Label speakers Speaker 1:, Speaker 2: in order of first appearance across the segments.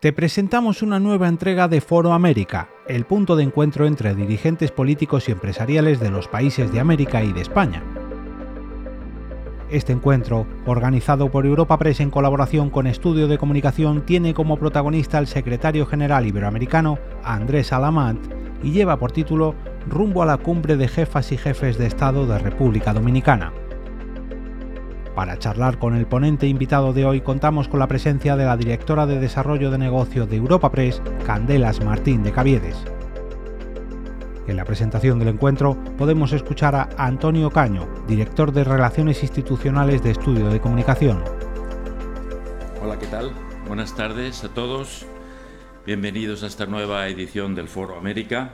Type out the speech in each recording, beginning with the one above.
Speaker 1: Te presentamos una nueva entrega de Foro América, el punto de encuentro entre dirigentes políticos y empresariales de los países de América y de España. Este encuentro, organizado por Europa Press en colaboración con Estudio de Comunicación, tiene como protagonista al secretario general iberoamericano, Andrés Alamant, y lleva por título Rumbo a la cumbre de jefas y jefes de Estado de República Dominicana. Para charlar con el ponente invitado de hoy contamos con la presencia de la directora de Desarrollo de Negocio de Europa Press, Candelas Martín de Caviedes. En la presentación del encuentro podemos escuchar a Antonio Caño, director de Relaciones Institucionales de Estudio de Comunicación.
Speaker 2: Hola, ¿qué tal? Buenas tardes a todos. Bienvenidos a esta nueva edición del Foro América.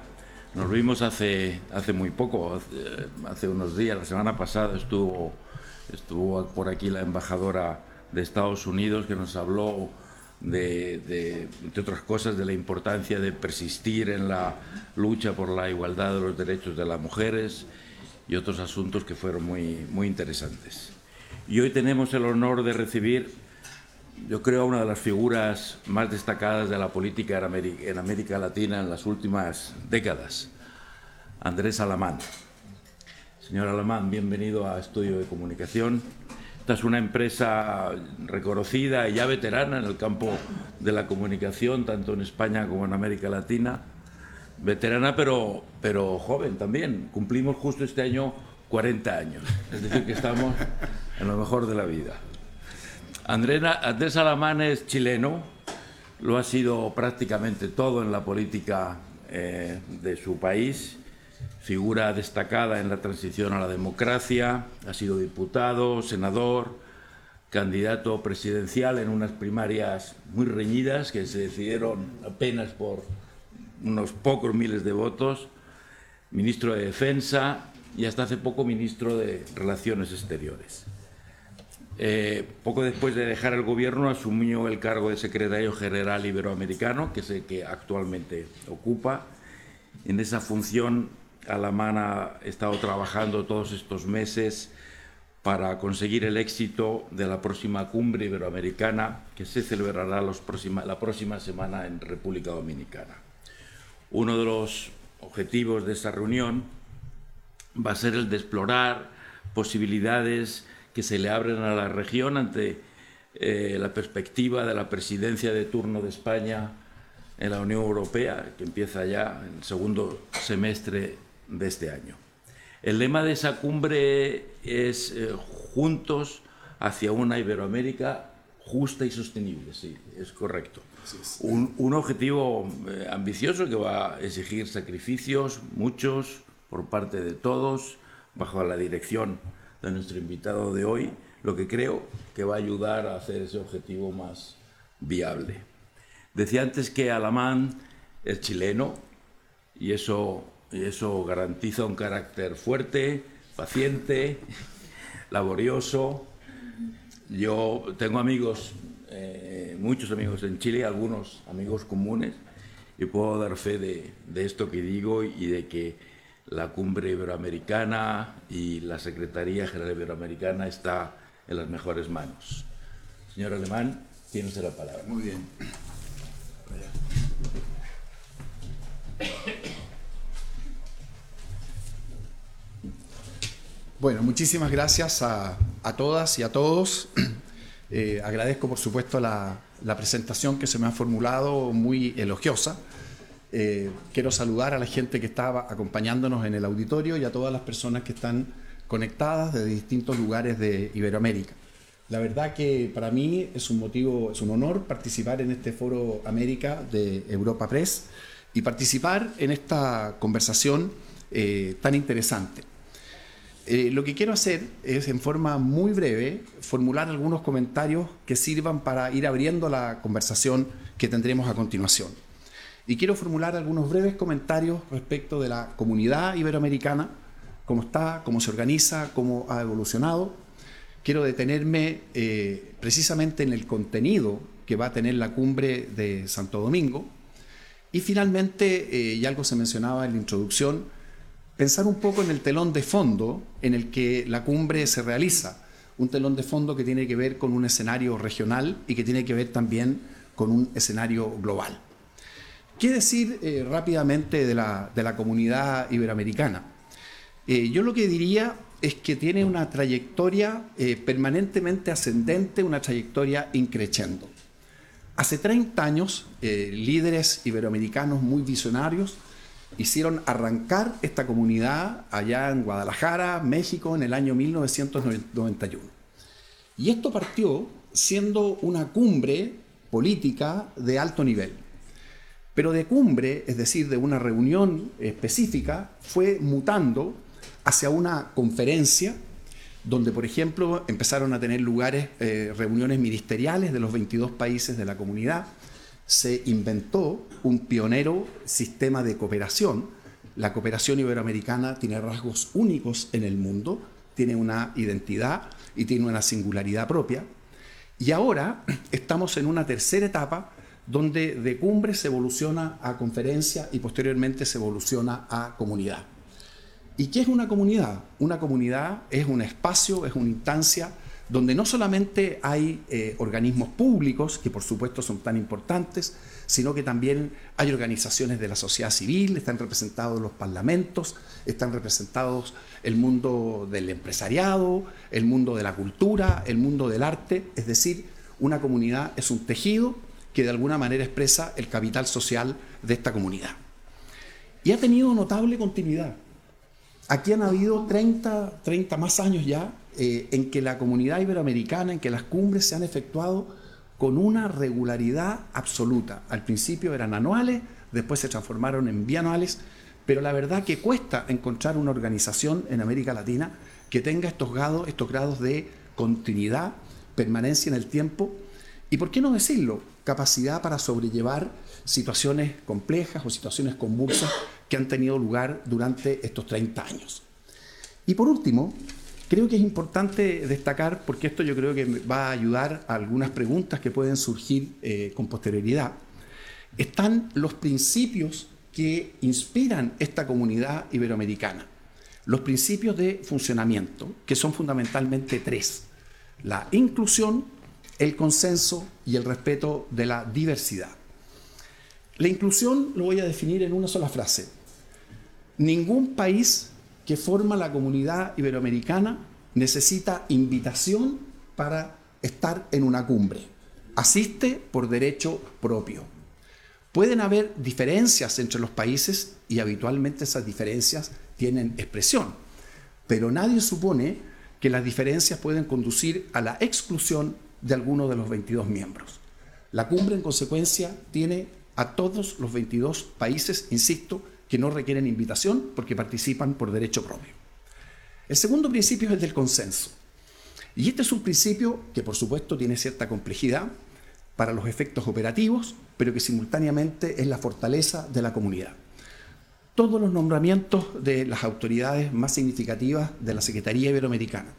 Speaker 2: Nos vimos hace, hace muy poco, hace, hace unos días, la semana pasada estuvo Estuvo por aquí la embajadora de Estados Unidos que nos habló de, entre otras cosas, de la importancia de persistir en la lucha por la igualdad de los derechos de las mujeres y otros asuntos que fueron muy, muy interesantes. Y hoy tenemos el honor de recibir, yo creo, una de las figuras más destacadas de la política en América Latina en las últimas décadas, Andrés Alamán. Señor Alamán, bienvenido a Estudio de Comunicación. Esta es una empresa reconocida y ya veterana en el campo de la comunicación, tanto en España como en América Latina. Veterana, pero, pero joven también. Cumplimos justo este año 40 años. Es decir, que estamos en lo mejor de la vida. Andrés Alamán es chileno, lo ha sido prácticamente todo en la política eh, de su país figura destacada en la transición a la democracia, ha sido diputado, senador, candidato presidencial en unas primarias muy reñidas que se decidieron apenas por unos pocos miles de votos, ministro de Defensa y hasta hace poco ministro de Relaciones Exteriores. Eh, poco después de dejar el gobierno asumió el cargo de secretario general iberoamericano, que es el que actualmente ocupa. En esa función Alamán ha estado trabajando todos estos meses para conseguir el éxito de la próxima cumbre iberoamericana que se celebrará la próxima semana en República Dominicana. Uno de los objetivos de esa reunión va a ser el de explorar posibilidades que se le abren a la región ante eh, la perspectiva de la presidencia de turno de España en la Unión Europea, que empieza ya en el segundo semestre de este año. El lema de esa cumbre es eh, juntos hacia una Iberoamérica justa y sostenible, sí, es correcto. Un, objetivo eh, ambicioso que va a exigir sacrificios, muchos, por parte de todos, bajo la dirección de nuestro invitado de hoy, lo que creo que va a ayudar a hacer ese objetivo más viable. Decía antes que Alamán es chileno y eso y eso garantiza un carácter fuerte, paciente, laborioso. Yo tengo amigos, eh, muchos amigos en Chile, algunos amigos comunes, y puedo dar fe de, esto que digo y de que la cumbre iberoamericana y la Secretaría General Iberoamericana está en las mejores manos. Señor Alemán, tiene usted la palabra.
Speaker 3: Muy bien. Bueno, muchísimas gracias a, todas y a todos. Eh, agradezco, por supuesto, la, presentación que se me ha formulado, muy elogiosa. Eh, quiero saludar a la gente que estaba acompañándonos en el auditorio y a todas las personas que están conectadas de distintos lugares de Iberoamérica. La verdad que para mí es un motivo, es un honor participar en este Foro América de Europa Press y participar en esta conversación eh, tan interesante. Eh, lo que quiero hacer es, en forma muy breve, formular algunos comentarios que sirvan para ir abriendo la conversación que tendremos a continuación. Y quiero formular algunos breves comentarios respecto de la comunidad iberoamericana, cómo está, cómo se organiza, cómo ha evolucionado. Quiero detenerme eh, precisamente en el contenido que va a tener la cumbre de Santo Domingo. Y finalmente, eh, y algo se mencionaba en la introducción, pensar un poco en el telón de fondo en el que la cumbre se realiza. Un telón de fondo que tiene que ver con un escenario regional y que tiene que ver también con un escenario global. ¿Qué decir eh, rápidamente de la, de la, comunidad iberoamericana? Eh, yo lo que diría es que tiene una trayectoria eh, permanentemente ascendente, una trayectoria increciendo. Hace 30 años, líderes iberoamericanos muy visionarios hicieron arrancar esta comunidad allá en Guadalajara, México, en el año 1991. Y esto partió siendo una cumbre política de alto nivel. Pero de cumbre, es decir, de una reunión específica, fue mutando hacia una conferencia donde, por ejemplo, empezaron a tener lugares eh, reuniones ministeriales de los 22 países de la comunidad. Se inventó un pionero sistema de cooperación. La cooperación iberoamericana tiene rasgos únicos en el mundo, tiene una identidad y tiene una singularidad propia. Y ahora estamos en una tercera etapa donde de cumbre se evoluciona a conferencia y posteriormente se evoluciona a comunidad. ¿Y qué es una comunidad? Una comunidad es un espacio, es una instancia donde no solamente hay eh, organismos públicos, que por supuesto son tan importantes, sino que también hay organizaciones de la sociedad civil, están representados los parlamentos, están representados el mundo del empresariado, el mundo de la cultura, el mundo del arte, es decir, una comunidad es un tejido que de alguna manera expresa el capital social de esta comunidad. Y ha tenido notable continuidad. Aquí han habido 30, 30 más años ya eh, en que la comunidad iberoamericana, en que las cumbres se han efectuado con una regularidad absoluta. Al principio eran anuales, después se transformaron en bianuales, pero la verdad que cuesta encontrar una organización en América Latina que tenga estos grados, estos grados de continuidad, permanencia en el tiempo y, ¿por qué no decirlo?, capacidad para sobrellevar situaciones complejas o situaciones convulsas que han tenido lugar durante estos 30 años. Y por último, creo que es importante destacar, porque esto yo creo que va a ayudar a algunas preguntas que pueden surgir eh, con posterioridad, están los principios que inspiran esta comunidad iberoamericana. Los principios de funcionamiento, que son fundamentalmente tres. La inclusión, el consenso y el respeto de la diversidad. La inclusión lo voy a definir en una sola frase. Ningún país que forma la comunidad iberoamericana necesita invitación para estar en una cumbre. Asiste por derecho propio. Pueden haber diferencias entre los países y habitualmente esas diferencias tienen expresión, pero nadie supone que las diferencias pueden conducir a la exclusión de alguno de los 22 miembros. La cumbre, en consecuencia, tiene a todos los 22 países, insisto, que no requieren invitación porque participan por derecho propio. El segundo principio es el del consenso. Y este es un principio que por supuesto tiene cierta complejidad para los efectos operativos, pero que simultáneamente es la fortaleza de la comunidad. Todos los nombramientos de las autoridades más significativas de la Secretaría Iberoamericana,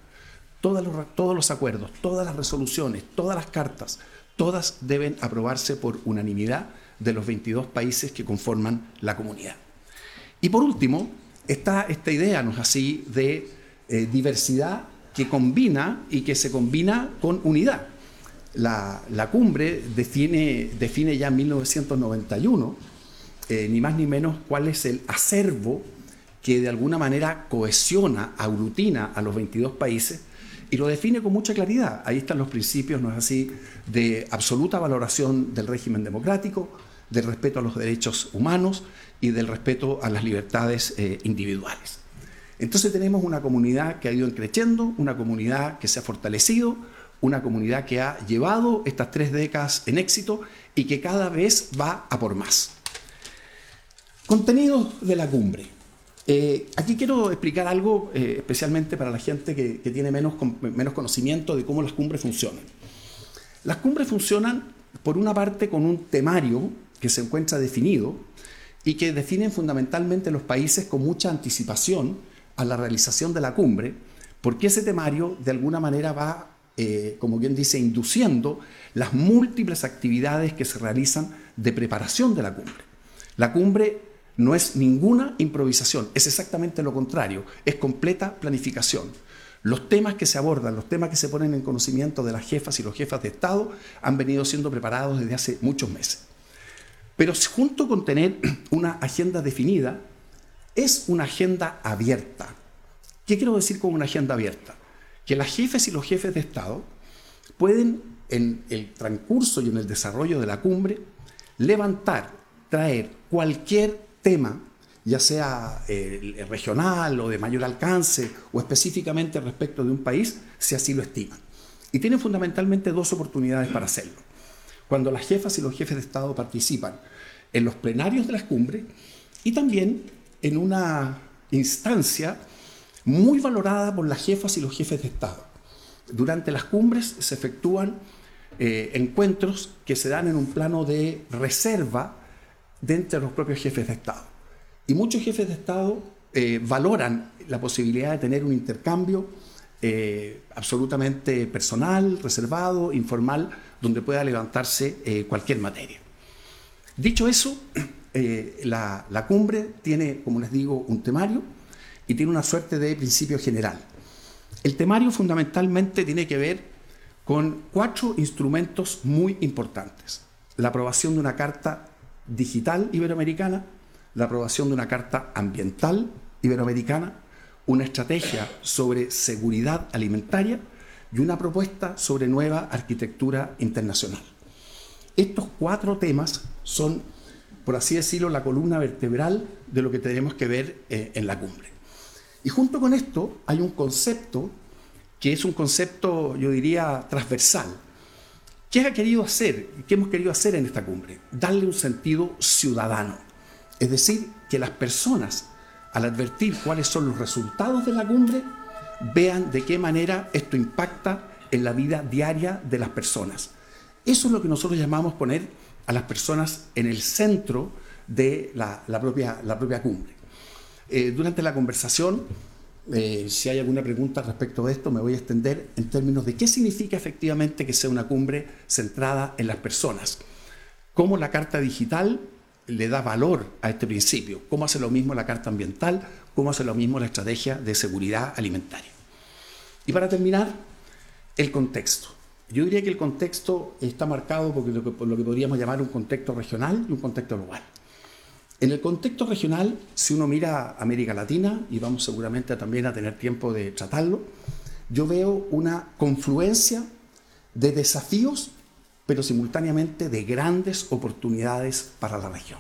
Speaker 3: todos los, todos los acuerdos, todas las resoluciones, todas las cartas, todas deben aprobarse por unanimidad de los 22 países que conforman la comunidad. Y por último, está esta idea, ¿no es así?, de eh, diversidad que combina y que se combina con unidad. La, cumbre define, define, ya en 1991, eh, ni más ni menos, cuál es el acervo que de alguna manera cohesiona, aglutina a los 22 países y lo define con mucha claridad. Ahí están los principios, ¿no es así?, de absoluta valoración del régimen democrático, del respeto a los derechos humanos y del respeto a las libertades eh, individuales. Entonces tenemos una comunidad que ha ido creciendo, una comunidad que se ha fortalecido, una comunidad que ha llevado estas tres décadas en éxito y que cada vez va a por más. Contenido de la cumbre. Eh, aquí quiero explicar algo eh, especialmente para la gente que, que tiene menos, menos conocimiento de cómo las cumbres funcionan. Las cumbres funcionan, por una parte, con un temario que se encuentra definido y que definen fundamentalmente los países con mucha anticipación a la realización de la cumbre, porque ese temario de alguna manera va, eh, como bien dice, induciendo las múltiples actividades que se realizan de preparación de la cumbre. La cumbre no es ninguna improvisación, es exactamente lo contrario, es completa planificación. Los temas que se abordan, los temas que se ponen en conocimiento de las jefas y los jefas de Estado han venido siendo preparados desde hace muchos meses. Pero junto con tener una agenda definida, es una agenda abierta. ¿Qué quiero decir con una agenda abierta? Que las jefes y los jefes de Estado pueden, en el transcurso y en el desarrollo de la cumbre, levantar, traer cualquier tema, ya sea eh, regional o de mayor alcance o específicamente respecto de un país, si así lo estiman. Y tienen fundamentalmente dos oportunidades para hacerlo. Cuando las jefas y los jefes de Estado participan en los plenarios de las cumbres y también en una instancia muy valorada por las jefas y los jefes de Estado. Durante las cumbres se efectúan eh, encuentros que se dan en un plano de reserva de entre los propios jefes de Estado. Y muchos jefes de Estado eh, valoran la posibilidad de tener un intercambio eh, absolutamente personal, reservado, informal, donde pueda levantarse cualquier materia. Dicho eso, eh, la, cumbre tiene, como les digo, un temario y tiene una suerte de principio general. El temario fundamentalmente tiene que ver con cuatro instrumentos muy importantes. La aprobación de una carta digital iberoamericana, la aprobación de una carta ambiental iberoamericana, una estrategia sobre seguridad alimentaria y una propuesta sobre nueva arquitectura internacional. Estos cuatro temas son por así decirlo, la columna vertebral de lo que tenemos que ver eh, en la cumbre. Y junto con esto hay un concepto que es un concepto, yo diría, transversal. ¿Qué ha querido hacer? ¿Qué hemos querido hacer en esta cumbre? Darle un sentido ciudadano. Es decir, que las personas, al advertir cuáles son los resultados de la cumbre, vean de qué manera esto impacta en la vida diaria de las personas. Eso es lo que nosotros llamamos poner a las personas en el centro de la, propia, la propia, cumbre. Eh, durante la conversación, eh, si hay alguna pregunta respecto de esto, me voy a extender en términos de qué significa efectivamente que sea una cumbre centrada en las personas. Cómo la carta digital le da valor a este principio, cómo hace lo mismo la carta ambiental, cómo hace lo mismo la estrategia de seguridad alimentaria. Y para terminar, el contexto. Yo diría que el contexto está marcado por lo, que, por lo que podríamos llamar un contexto regional y un contexto global. En el contexto regional, si uno mira América Latina, y vamos seguramente también a tener tiempo de tratarlo, yo veo una confluencia de desafíos, pero simultáneamente de grandes oportunidades para la región.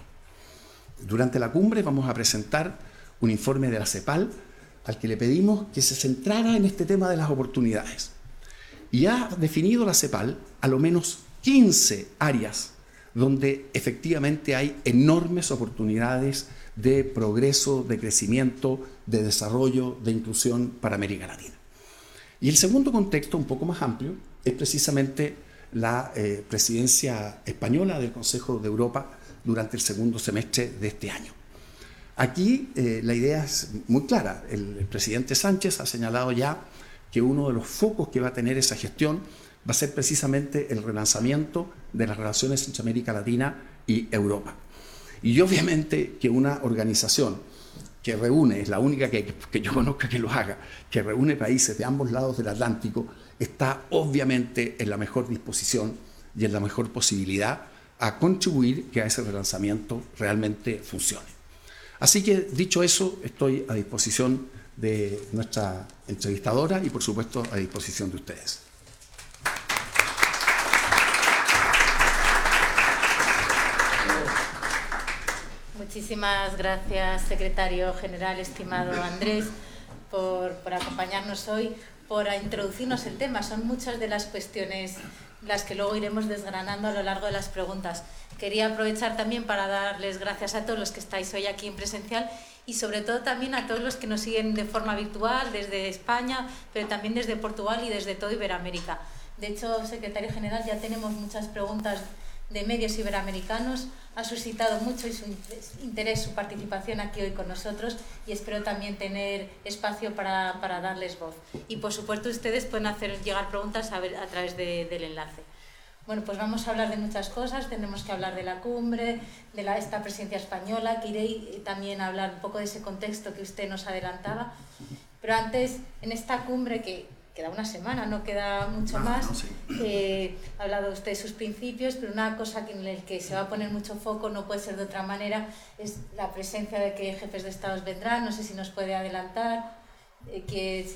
Speaker 3: Durante la cumbre vamos a presentar un informe de la CEPAL al que le pedimos que se centrara en este tema de las oportunidades y ha definido la CEPAL a lo menos 15 áreas donde efectivamente hay enormes oportunidades de progreso, de crecimiento, de desarrollo, de inclusión para América Latina. Y el segundo contexto, un poco más amplio, es precisamente la eh, presidencia española del Consejo de Europa durante el segundo semestre de este año. Aquí eh, la idea es muy clara. el presidente Sánchez ha señalado ya que uno de los focos que va a tener esa gestión va a ser precisamente el relanzamiento de las relaciones entre América Latina y Europa. Y obviamente que una organización que reúne, es la única que, que, yo conozca que lo haga, que reúne países de ambos lados del Atlántico, está obviamente en la mejor disposición y en la mejor posibilidad a contribuir que a ese relanzamiento realmente funcione. Así que dicho eso, estoy a disposición de nuestra entrevistadora y por supuesto a disposición de ustedes.
Speaker 4: Muchísimas gracias, secretario general, estimado Andrés, por, por, acompañarnos hoy, por introducirnos el tema. Son muchas de las cuestiones las que luego iremos desgranando a lo largo de las preguntas. Quería aprovechar también para darles gracias a todos los que estáis hoy aquí en presencial y sobre todo también a todos los que nos siguen de forma virtual desde España, pero también desde Portugal y desde todo Iberoamérica. De hecho, secretario general, ya tenemos muchas preguntas de medios iberoamericanos. Ha suscitado mucho interés su participación aquí hoy con nosotros y espero también tener espacio para, para darles voz. Y por supuesto ustedes pueden hacer llegar preguntas a, través de, del enlace. Bueno, pues vamos a hablar de muchas cosas, tenemos que hablar de la cumbre, de la, esta presidencia española, que iré también a hablar un poco de ese contexto que usted nos adelantaba. Pero antes, en esta cumbre que queda una semana, no queda mucho más. Eh, ha hablado usted de sus principios, pero una cosa en la que se va a poner mucho foco, no puede ser de otra manera, es la presencia de que jefes de estados vendrán. No sé si nos puede adelantar. Eh, que,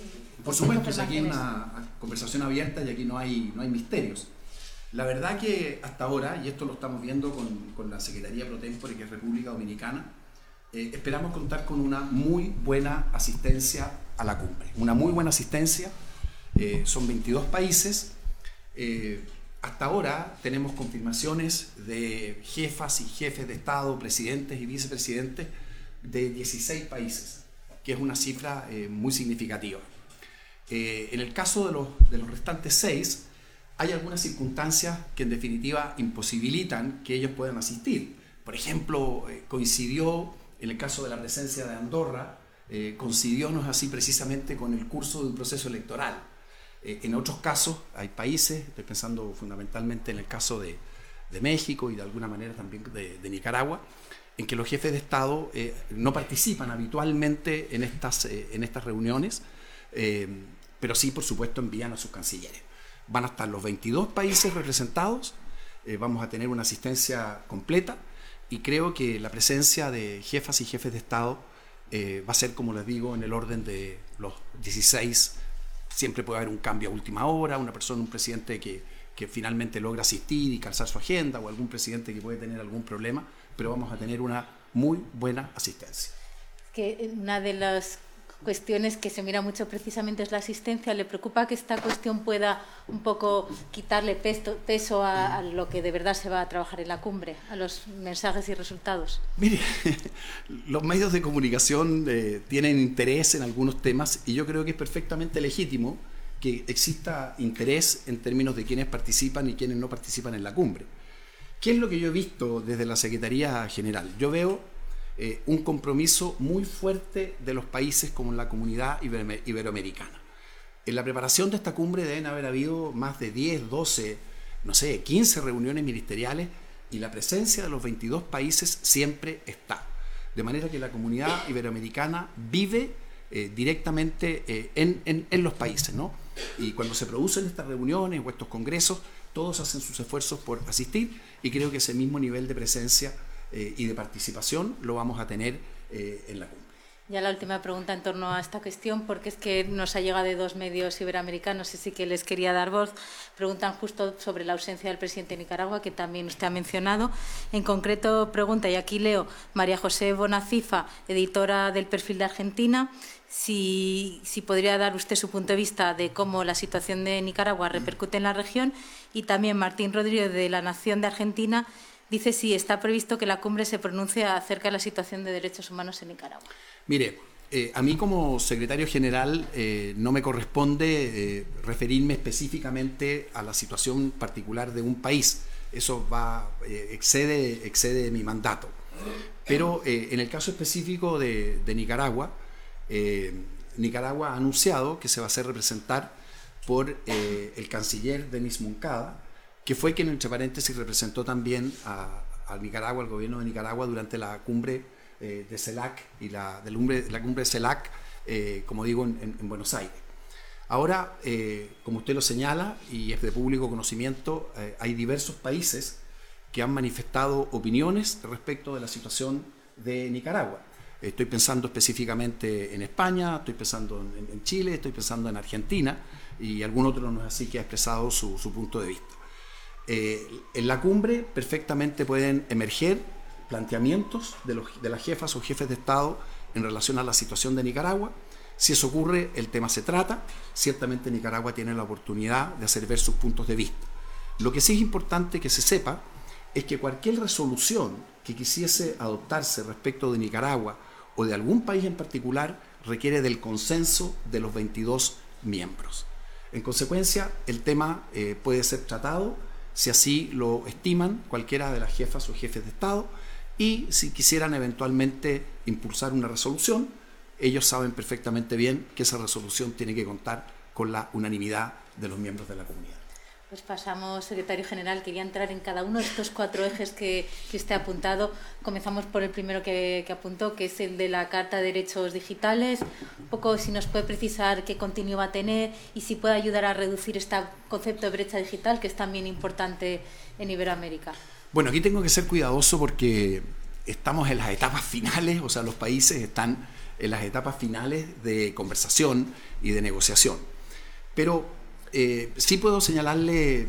Speaker 3: Por supuesto, es aquí una conversación abierta y aquí no hay, no hay misterios. La verdad que hasta ahora, y esto lo estamos viendo con, con la Secretaría Pro Tempore, que es República Dominicana, eh, esperamos contar con una muy buena asistencia a la cumbre. Una muy buena asistencia eh, son 22 países. Eh, hasta ahora tenemos confirmaciones de jefas y jefes de Estado, presidentes y vicepresidentes de 16 países, que es una cifra eh, muy significativa. en el caso de los, de los restantes seis, hay algunas circunstancias que en definitiva imposibilitan que ellos puedan asistir. Por ejemplo, coincidió en el caso de la presencia de Andorra, coincidió no así precisamente con el curso de un proceso electoral. Eh, en otros casos hay países, estoy pensando fundamentalmente en el caso de, México y de alguna manera también de, Nicaragua, en que los jefes de Estado eh, no participan habitualmente en estas, eh, en estas reuniones, pero sí, por supuesto, envían a sus cancilleres. Van a estar los 22 países representados, vamos a tener una asistencia completa y creo que la presencia de jefas y jefes de Estado va a ser, como les digo, en el orden de los 16 siempre puede haber un cambio a última hora, una persona, un presidente que, que finalmente logra asistir y calzar su agenda, o algún presidente que puede tener algún problema, pero vamos a tener una muy buena asistencia.
Speaker 4: Que una de las cuestiones que se mira mucho precisamente es la asistencia. ¿Le preocupa que esta cuestión pueda un poco quitarle peso, a, lo que de verdad se va a trabajar en la cumbre, a los mensajes y resultados?
Speaker 3: Mire, los medios de comunicación eh, tienen interés en algunos temas y yo creo que es perfectamente legítimo que exista interés en términos de quienes participan y quienes no participan en la cumbre. ¿Qué es lo que yo he visto desde la Secretaría General? Yo veo eh, un compromiso muy fuerte de los países como la comunidad iberoamericana. En la preparación de esta cumbre deben haber habido más de 10, 12, no sé, 15 reuniones ministeriales y la presencia de los 22 países siempre está. De manera que la comunidad iberoamericana vive eh, directamente eh, en, en, los países, ¿no? Y cuando se producen estas reuniones o estos congresos, todos hacen sus esfuerzos por asistir y creo que ese mismo nivel de presencia eh, y de participación lo vamos a tener eh, en la cumbre.
Speaker 4: Ya la última pregunta en torno a esta cuestión, porque es que nos ha llegado de dos medios iberoamericanos y sí que les quería dar voz. Preguntan justo sobre la ausencia del presidente de Nicaragua, que también usted ha mencionado. En concreto, pregunta, y aquí leo, María José Bonacifa, editora del Perfil de Argentina, si, si podría dar usted su punto de vista de cómo la situación de Nicaragua repercute en la región, y también Martín Rodríguez de La Nación de Argentina, dice si está previsto que la cumbre se pronuncie acerca de la situación de derechos humanos en Nicaragua.
Speaker 3: Mire, eh, a mí como secretario general eh, no me corresponde eh, referirme específicamente a la situación particular de un país. Eso va, excede, excede mi mandato. Pero en el caso específico de, de Nicaragua, Nicaragua ha anunciado que se va a hacer representar por el canciller Denis Moncada, que fue quien, entre paréntesis, representó también a, Nicaragua, al gobierno de Nicaragua, durante la cumbre eh, de CELAC y la, cumbre de CELAC, eh, como digo, en, Buenos Aires. Ahora, eh, como usted lo señala, y es de público conocimiento, hay diversos países que han manifestado opiniones respecto de la situación de Nicaragua. Estoy pensando específicamente en España, estoy pensando en, Chile, estoy pensando en Argentina, y algún otro no es así que ha expresado su punto de vista. Eh, en la cumbre perfectamente pueden emerger planteamientos de, los, de las jefas o jefes de Estado en relación a la situación de Nicaragua. Si eso ocurre, el tema se trata. Ciertamente Nicaragua tiene la oportunidad de hacer ver sus puntos de vista. Lo que sí es importante que se sepa es que cualquier resolución que quisiese adoptarse respecto de Nicaragua o de algún país en particular requiere del consenso de los 22 miembros. En consecuencia, el tema eh, puede ser tratado si así lo estiman cualquiera de las jefas o jefes de Estado, y si quisieran eventualmente impulsar una resolución, ellos saben perfectamente bien que esa resolución tiene que contar con la unanimidad de los miembros de la comunidad.
Speaker 4: Pues pasamos, secretario general, quería entrar en cada uno de estos cuatro ejes que, que usted ha apuntado. Comenzamos por el primero que, que, apuntó, que es el de la Carta de Derechos Digitales. Un poco si nos puede precisar qué contenido va a tener y si puede ayudar a reducir este concepto de brecha digital, que es también importante en Iberoamérica.
Speaker 3: Bueno, aquí tengo que ser cuidadoso porque estamos en las etapas finales, o sea, los países están en las etapas finales de conversación y de negociación. Pero eh, sí puedo señalarle,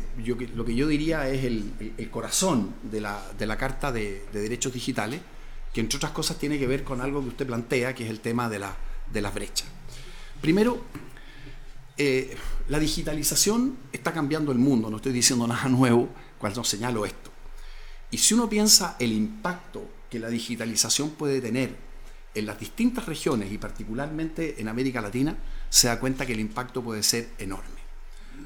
Speaker 3: lo que yo diría es el, corazón de la, Carta de, Derechos Digitales, que entre otras cosas tiene que ver con algo que usted plantea, que es el tema de, la, de las brechas. Primero, eh, la digitalización está cambiando el mundo, no estoy diciendo nada nuevo cuando señalo esto. Y si uno piensa el impacto que la digitalización puede tener en las distintas regiones y particularmente en América Latina, se da cuenta que el impacto puede ser enorme.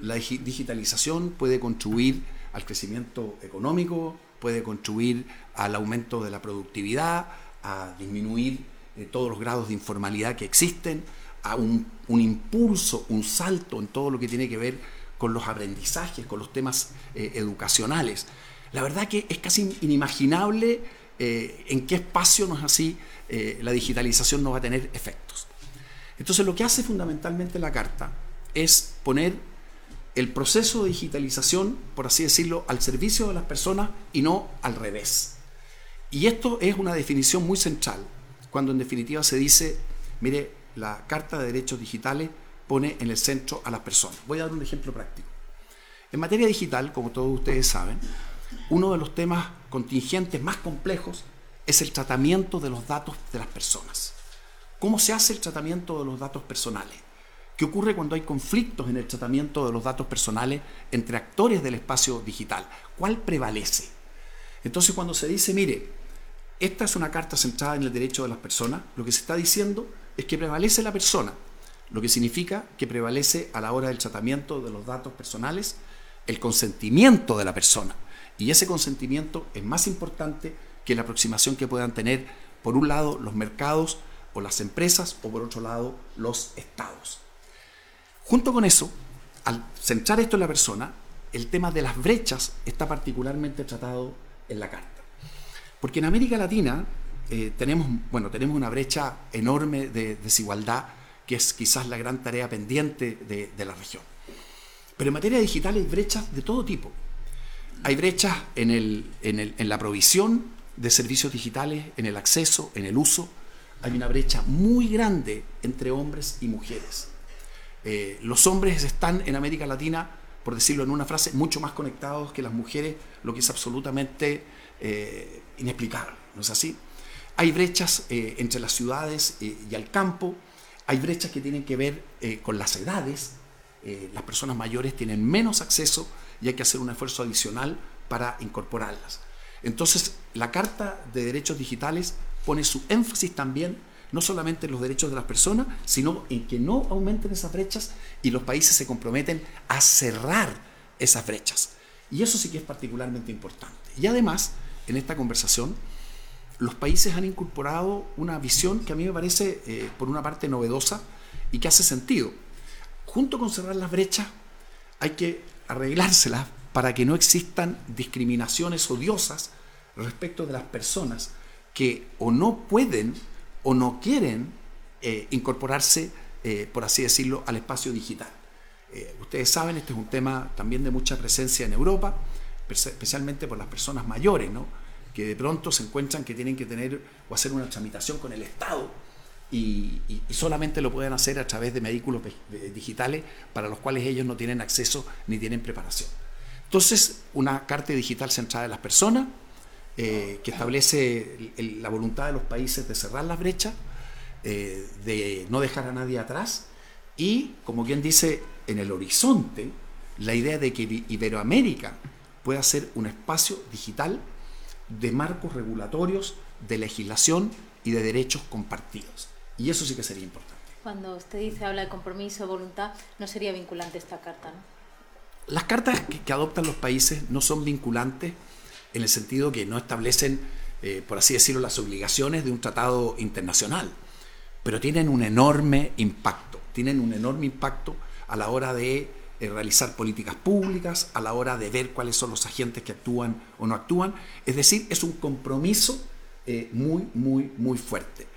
Speaker 3: La digitalización puede contribuir al crecimiento económico, puede contribuir al aumento de la productividad, a disminuir eh, todos los grados de informalidad que existen, a un, impulso, un salto en todo lo que tiene que ver con los aprendizajes, con los temas eh, educacionales. La verdad que es casi inimaginable eh, en qué espacio no es así, la digitalización no va a tener efectos. Entonces lo que hace fundamentalmente la carta es poner el proceso de digitalización, por así decirlo, al servicio de las personas y no al revés. Y esto es una definición muy central, cuando en definitiva se dice, mire, la Carta de Derechos Digitales pone en el centro a las personas. Voy a dar un ejemplo práctico. En materia digital, como todos ustedes saben, uno de los temas contingentes más complejos es el tratamiento de los datos de las personas. ¿Cómo se hace el tratamiento de los datos personales? ¿Qué ocurre cuando hay conflictos en el tratamiento de los datos personales entre actores del espacio digital? ¿Cuál prevalece? Entonces cuando se dice, mire, esta es una carta centrada en el derecho de las personas, lo que se está diciendo es que prevalece la persona, lo que significa que prevalece a la hora del tratamiento de los datos personales el consentimiento de la persona. Y ese consentimiento es más importante que la aproximación que puedan tener, por un lado, los mercados o las empresas, o por otro lado, los estados. Junto con eso, al centrar esto en la persona, el tema de las brechas está particularmente tratado en la carta. Porque en América Latina eh, tenemos, bueno, tenemos una brecha enorme de desigualdad, que es quizás la gran tarea pendiente de, la región. Pero en materia digital hay brechas de todo tipo. Hay brechas en, en la provisión de servicios digitales, en el acceso, en el uso. Hay una brecha muy grande entre hombres y mujeres eh, los hombres están en América Latina, por decirlo en una frase, mucho más conectados que las mujeres, lo que es absolutamente eh, inexplicable, ¿no es así? Hay brechas eh, entre las ciudades y el campo, hay brechas que tienen que ver con las edades, las personas mayores tienen menos acceso y hay que hacer un esfuerzo adicional para incorporarlas. Entonces, la Carta de Derechos Digitales pone su énfasis también no solamente en los derechos de las personas, sino en que no aumenten esas brechas y los países se comprometen a cerrar esas brechas. Y eso sí que es particularmente importante. Y además, en esta conversación, los países han incorporado una visión que a mí me parece, eh, por una parte, novedosa y que hace sentido. Junto con cerrar las brechas, hay que arreglárselas para que no existan discriminaciones odiosas respecto de las personas que o no pueden o no quieren eh, incorporarse, eh, por así decirlo, al espacio digital. Eh, ustedes saben, este es un tema también de mucha presencia en Europa, especialmente por las personas mayores, ¿no? que de pronto se encuentran que tienen que tener o hacer una tramitación con el Estado y, solamente lo pueden hacer a través de vehículos digitales para los cuales ellos no tienen acceso ni tienen preparación. Entonces, una carta digital centrada de las personas, eh, que establece la voluntad de los países de cerrar las brechas, eh, de no dejar a nadie atrás y, como quien dice, en el horizonte, la idea de que Iberoamérica pueda ser un espacio digital de marcos regulatorios, de legislación y de derechos compartidos. Y eso sí que sería importante.
Speaker 4: Cuando usted dice, habla de compromiso, voluntad, no sería vinculante esta carta, ¿no?
Speaker 3: Las cartas que adoptan los países no son vinculantes en el sentido que no establecen, eh, por así decirlo, las obligaciones de un tratado internacional, pero tienen un enorme impacto, tienen un enorme impacto a la hora de eh, realizar políticas públicas, a la hora de ver cuáles son los agentes que actúan o no actúan. Es decir, es un compromiso eh, muy, muy, muy fuerte.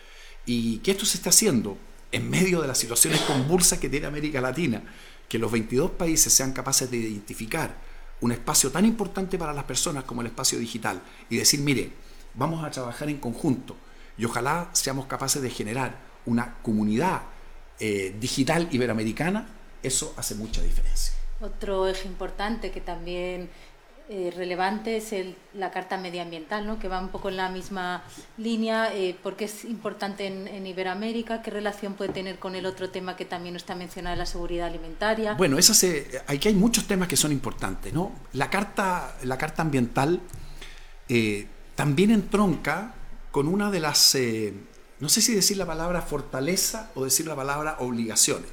Speaker 3: Y que esto se está haciendo en medio de las situaciones convulsas que tiene América Latina, que los 22 países sean capaces de identificar un espacio tan importante para las personas como el espacio digital y decir, mire, vamos a trabajar en conjunto y ojalá seamos capaces de generar una comunidad eh, digital iberoamericana, eso hace mucha diferencia.
Speaker 4: Otro eje importante que también eh, relevante es el, la Carta Medioambiental, ¿no? que va un poco en la misma línea, eh, porque es importante en, Iberoamérica, qué relación puede tener con el otro tema que también está mencionado, la seguridad alimentaria.
Speaker 3: Bueno, esa se, aquí hay muchos temas que son importantes. ¿no? La, carta, la Carta Ambiental eh, también entronca con una de las, no sé si decir la palabra fortaleza o decir la palabra obligaciones.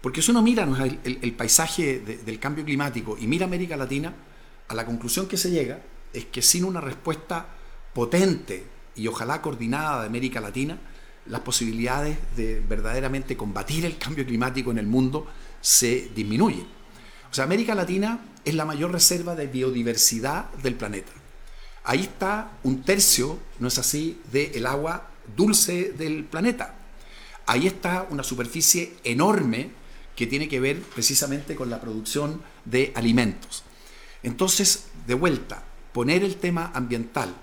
Speaker 3: Porque si uno mira el, paisaje del cambio climático y mira América Latina, a la conclusión que se llega es que sin una respuesta potente y ojalá coordinada de América Latina, las posibilidades de verdaderamente combatir el cambio climático en el mundo se disminuyen. O sea, América Latina es la mayor reserva de biodiversidad del planeta. Ahí está un tercio, no es así, del agua dulce del planeta. Ahí está una superficie enorme que tiene que ver precisamente con la producción de alimentos. Entonces, de vuelta, poner el tema ambiental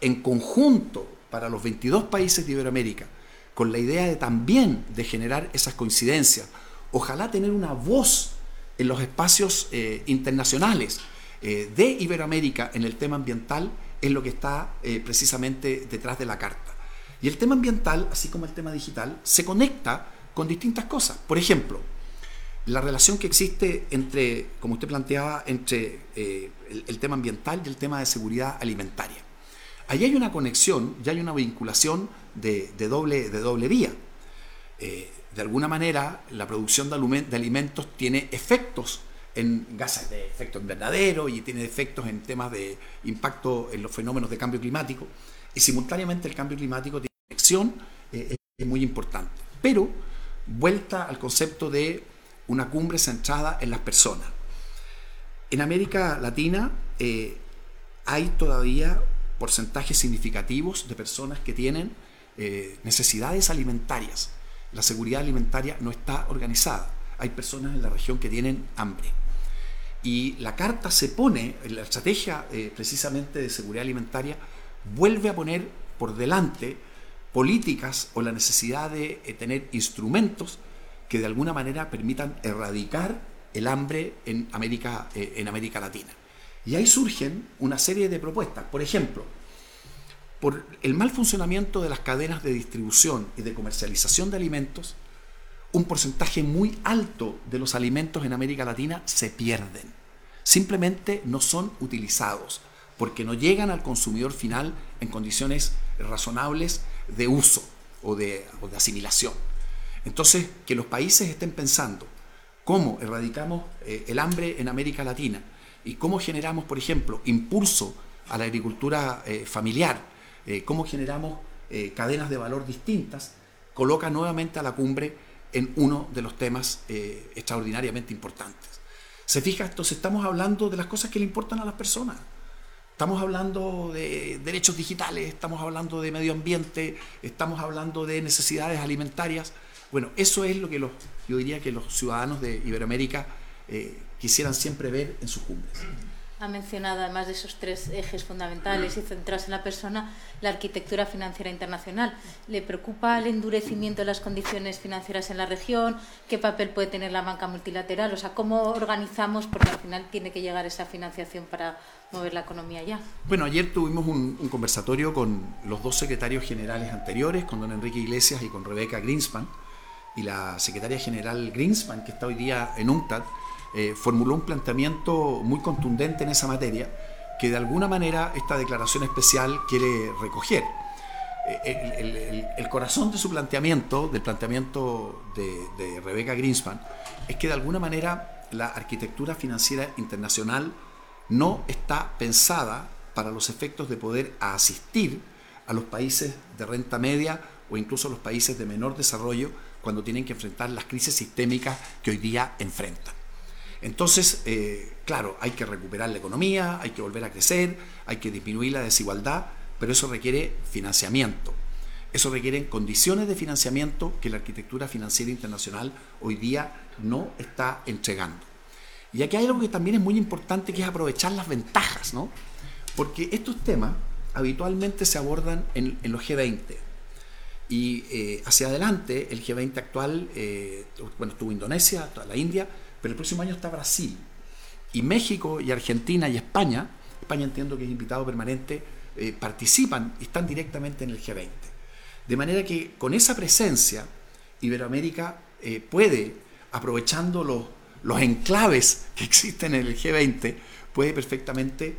Speaker 3: en conjunto para los 22 países de Iberoamérica, con la idea de también de generar esas coincidencias, ojalá tener una voz en los espacios eh, internacionales eh, de Iberoamérica en el tema ambiental, es lo que está eh, precisamente detrás de la carta. Y el tema ambiental, así como el tema digital, se conecta con distintas cosas. Por ejemplo, la relación que existe entre, como usted planteaba, entre eh, el, tema ambiental y el tema de seguridad alimentaria. Allí hay una conexión, ya hay una vinculación de, doble, de doble vía. Eh, de alguna manera, la producción de, alimentos tiene efectos en gases de efecto invernadero y tiene efectos en temas de impacto en los fenómenos de cambio climático. Y simultáneamente el cambio climático tiene conexión, eh, es muy importante. Pero, vuelta al concepto de una cumbre centrada en las personas. En América Latina eh, hay todavía porcentajes significativos de personas que tienen eh, necesidades alimentarias. La seguridad alimentaria no está organizada. Hay personas en la región que tienen hambre. Y la carta se pone, la estrategia eh, precisamente de seguridad alimentaria, vuelve a poner por delante políticas o la necesidad de tener instrumentos que de alguna manera permitan erradicar el hambre en América, eh, en América Latina. Y ahí surgen una serie de propuestas. Por ejemplo, por el mal funcionamiento de las cadenas de distribución y de comercialización de alimentos, un porcentaje muy alto de los alimentos en América Latina se pierden. Simplemente no son utilizados porque no llegan al consumidor final en condiciones razonables de uso o de, o de asimilación. Entonces, que los países estén pensando cómo erradicamos eh, el hambre en América Latina y cómo generamos, por ejemplo, impulso a la agricultura eh, familiar, eh, cómo generamos cadenas de valor distintas, coloca nuevamente a la cumbre en uno de los temas extraordinariamente importantes. Se fija, entonces estamos hablando de las cosas que le importan a las personas. Estamos hablando de derechos digitales, estamos hablando de medio ambiente, estamos hablando de necesidades alimentarias. Bueno, eso es lo que los, yo diría que los ciudadanos de Iberoamérica eh, quisieran siempre ver en sus cumbres.
Speaker 4: Ha mencionado, además de esos tres ejes fundamentales y centrarse en la persona, la arquitectura financiera internacional. ¿Le preocupa el endurecimiento de las condiciones financieras en la región? ¿Qué papel puede tener la banca multilateral? O sea, ¿cómo organizamos? Porque al final tiene que llegar esa financiación para mover la economía ya.
Speaker 3: Bueno, ayer tuvimos un, un conversatorio con los dos secretarios generales anteriores, con don Enrique Iglesias y con Rebeca Greenspan y la secretaria general Greenspan, que está hoy día en UNCTAD, eh, formuló un planteamiento muy contundente en esa materia que de alguna manera esta declaración especial quiere recoger. Eh, el, corazón de su planteamiento, del planteamiento de, de Rebecca Greenspan, es que de alguna manera la arquitectura financiera internacional no está pensada para los efectos de poder asistir a los países de renta media o incluso a los países de menor desarrollo cuando tienen que enfrentar las crisis sistémicas que hoy día enfrentan. Entonces, eh, claro, hay que recuperar la economía, hay que volver a crecer, hay que disminuir la desigualdad, pero eso requiere financiamiento. Eso requiere condiciones de financiamiento que la arquitectura financiera internacional hoy día no está entregando. Y aquí hay algo que también es muy importante, que es aprovechar las ventajas, ¿no? Porque estos temas habitualmente se abordan en, los G20. Y eh, hacia adelante, el G20 actual, eh, bueno, estuvo Indonesia, la India, pero el próximo año está Brasil. Y México y Argentina y España, España entiendo que es invitado permanente, eh, participan y están directamente en el G20. De manera que con esa presencia, Iberoamérica puede, aprovechando los, los enclaves que existen en el G20, puede perfectamente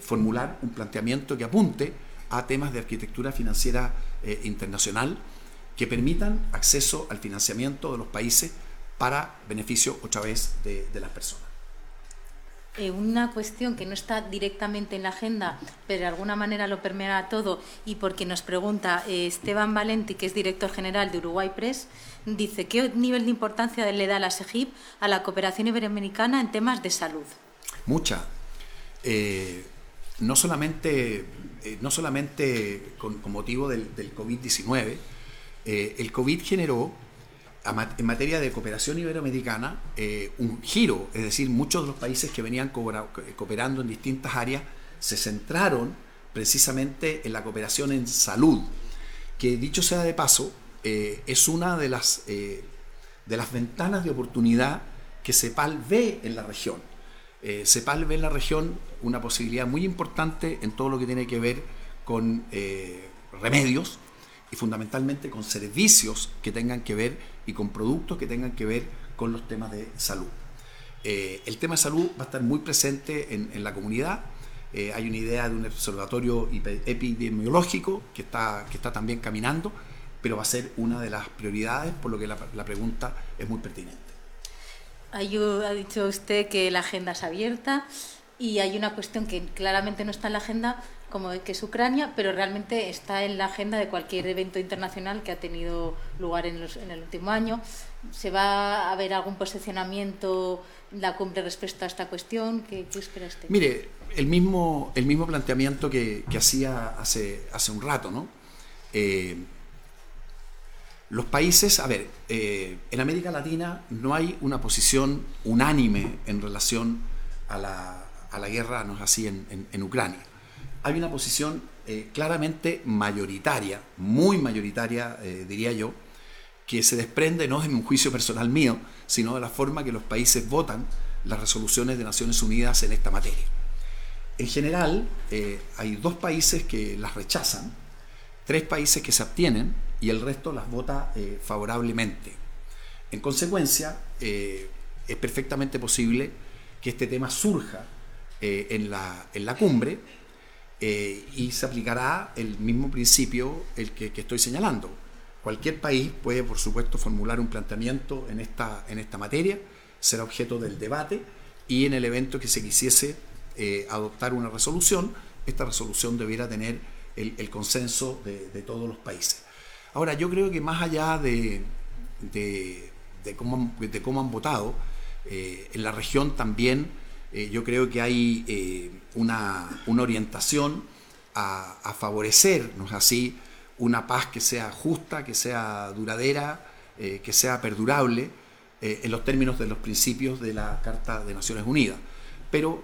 Speaker 3: formular un planteamiento que apunte a temas de arquitectura financiera eh, internacional que permitan acceso al financiamiento de los países para beneficio otra vez de, las personas.
Speaker 4: Eh, una cuestión que no está directamente en la agenda, pero de alguna manera lo permea todo, y porque nos pregunta Esteban Valenti, que es director general de Uruguay Press, dice, ¿qué nivel de importancia le da la SEGIP a la cooperación iberoamericana en temas de salud?
Speaker 3: Mucha. Eh, no solamente, eh, no solamente con, motivo del, COVID-19, eh, el COVID generó en materia de cooperación iberoamericana un giro, es decir, muchos de los países que venían cooperando en distintas áreas se centraron precisamente en la cooperación en salud, que dicho sea de paso, es una de las, de las ventanas de oportunidad que CEPAL ve en la región. CEPAL ve en la región una posibilidad muy importante en todo lo que tiene que ver con eh, remedios y fundamentalmente con servicios que tengan que ver y con productos que tengan que ver con los temas de salud. Eh, el tema de salud va a estar muy presente en, la comunidad. Eh, hay una idea de un observatorio epidemiológico que está, que está también caminando, pero va a ser una de las prioridades, por lo que la, pregunta es muy pertinente.
Speaker 4: Ha dicho usted que la agenda es abierta. Y hay una cuestión que claramente no está en la agenda, como que es Ucrania, pero realmente está en la agenda de cualquier evento internacional que ha tenido lugar en, el último año. ¿Se va a ver algún posicionamiento en la cumbre respecto a esta cuestión? ¿Qué, espera usted?
Speaker 3: Mire, el mismo, el mismo planteamiento que, hacía hace, hace un rato, ¿no? Eh, los países, a ver, eh, en América Latina no hay una posición unánime en relación a la, a la guerra no es así en, Ucrania. Hay una posición eh, claramente mayoritaria, muy mayoritaria, eh, diría yo, que se desprende no de un juicio personal mío, sino de la forma que los países votan las resoluciones de Naciones Unidas en esta materia. En general, eh, hay dos países que las rechazan, tres países que se abstienen y el resto las vota favorablemente. En consecuencia, es perfectamente posible que este tema surja eh, en, la, en, la, cumbre eh, y se aplicará el mismo principio el que, estoy señalando. Cualquier país puede, por supuesto, formular un planteamiento en esta, en esta materia, será objeto del debate y en el evento que se quisiese eh, adoptar una resolución, esta resolución debiera tener el, consenso de, todos los países. Ahora, yo creo que más allá de, de, cómo, de cómo, han votado, en la región también eh, yo creo que hay eh, una, orientación a, favorecer, ¿no es así?, una paz que sea justa, que sea duradera, eh, que sea perdurable en los términos de los principios de la Carta de Naciones Unidas. Pero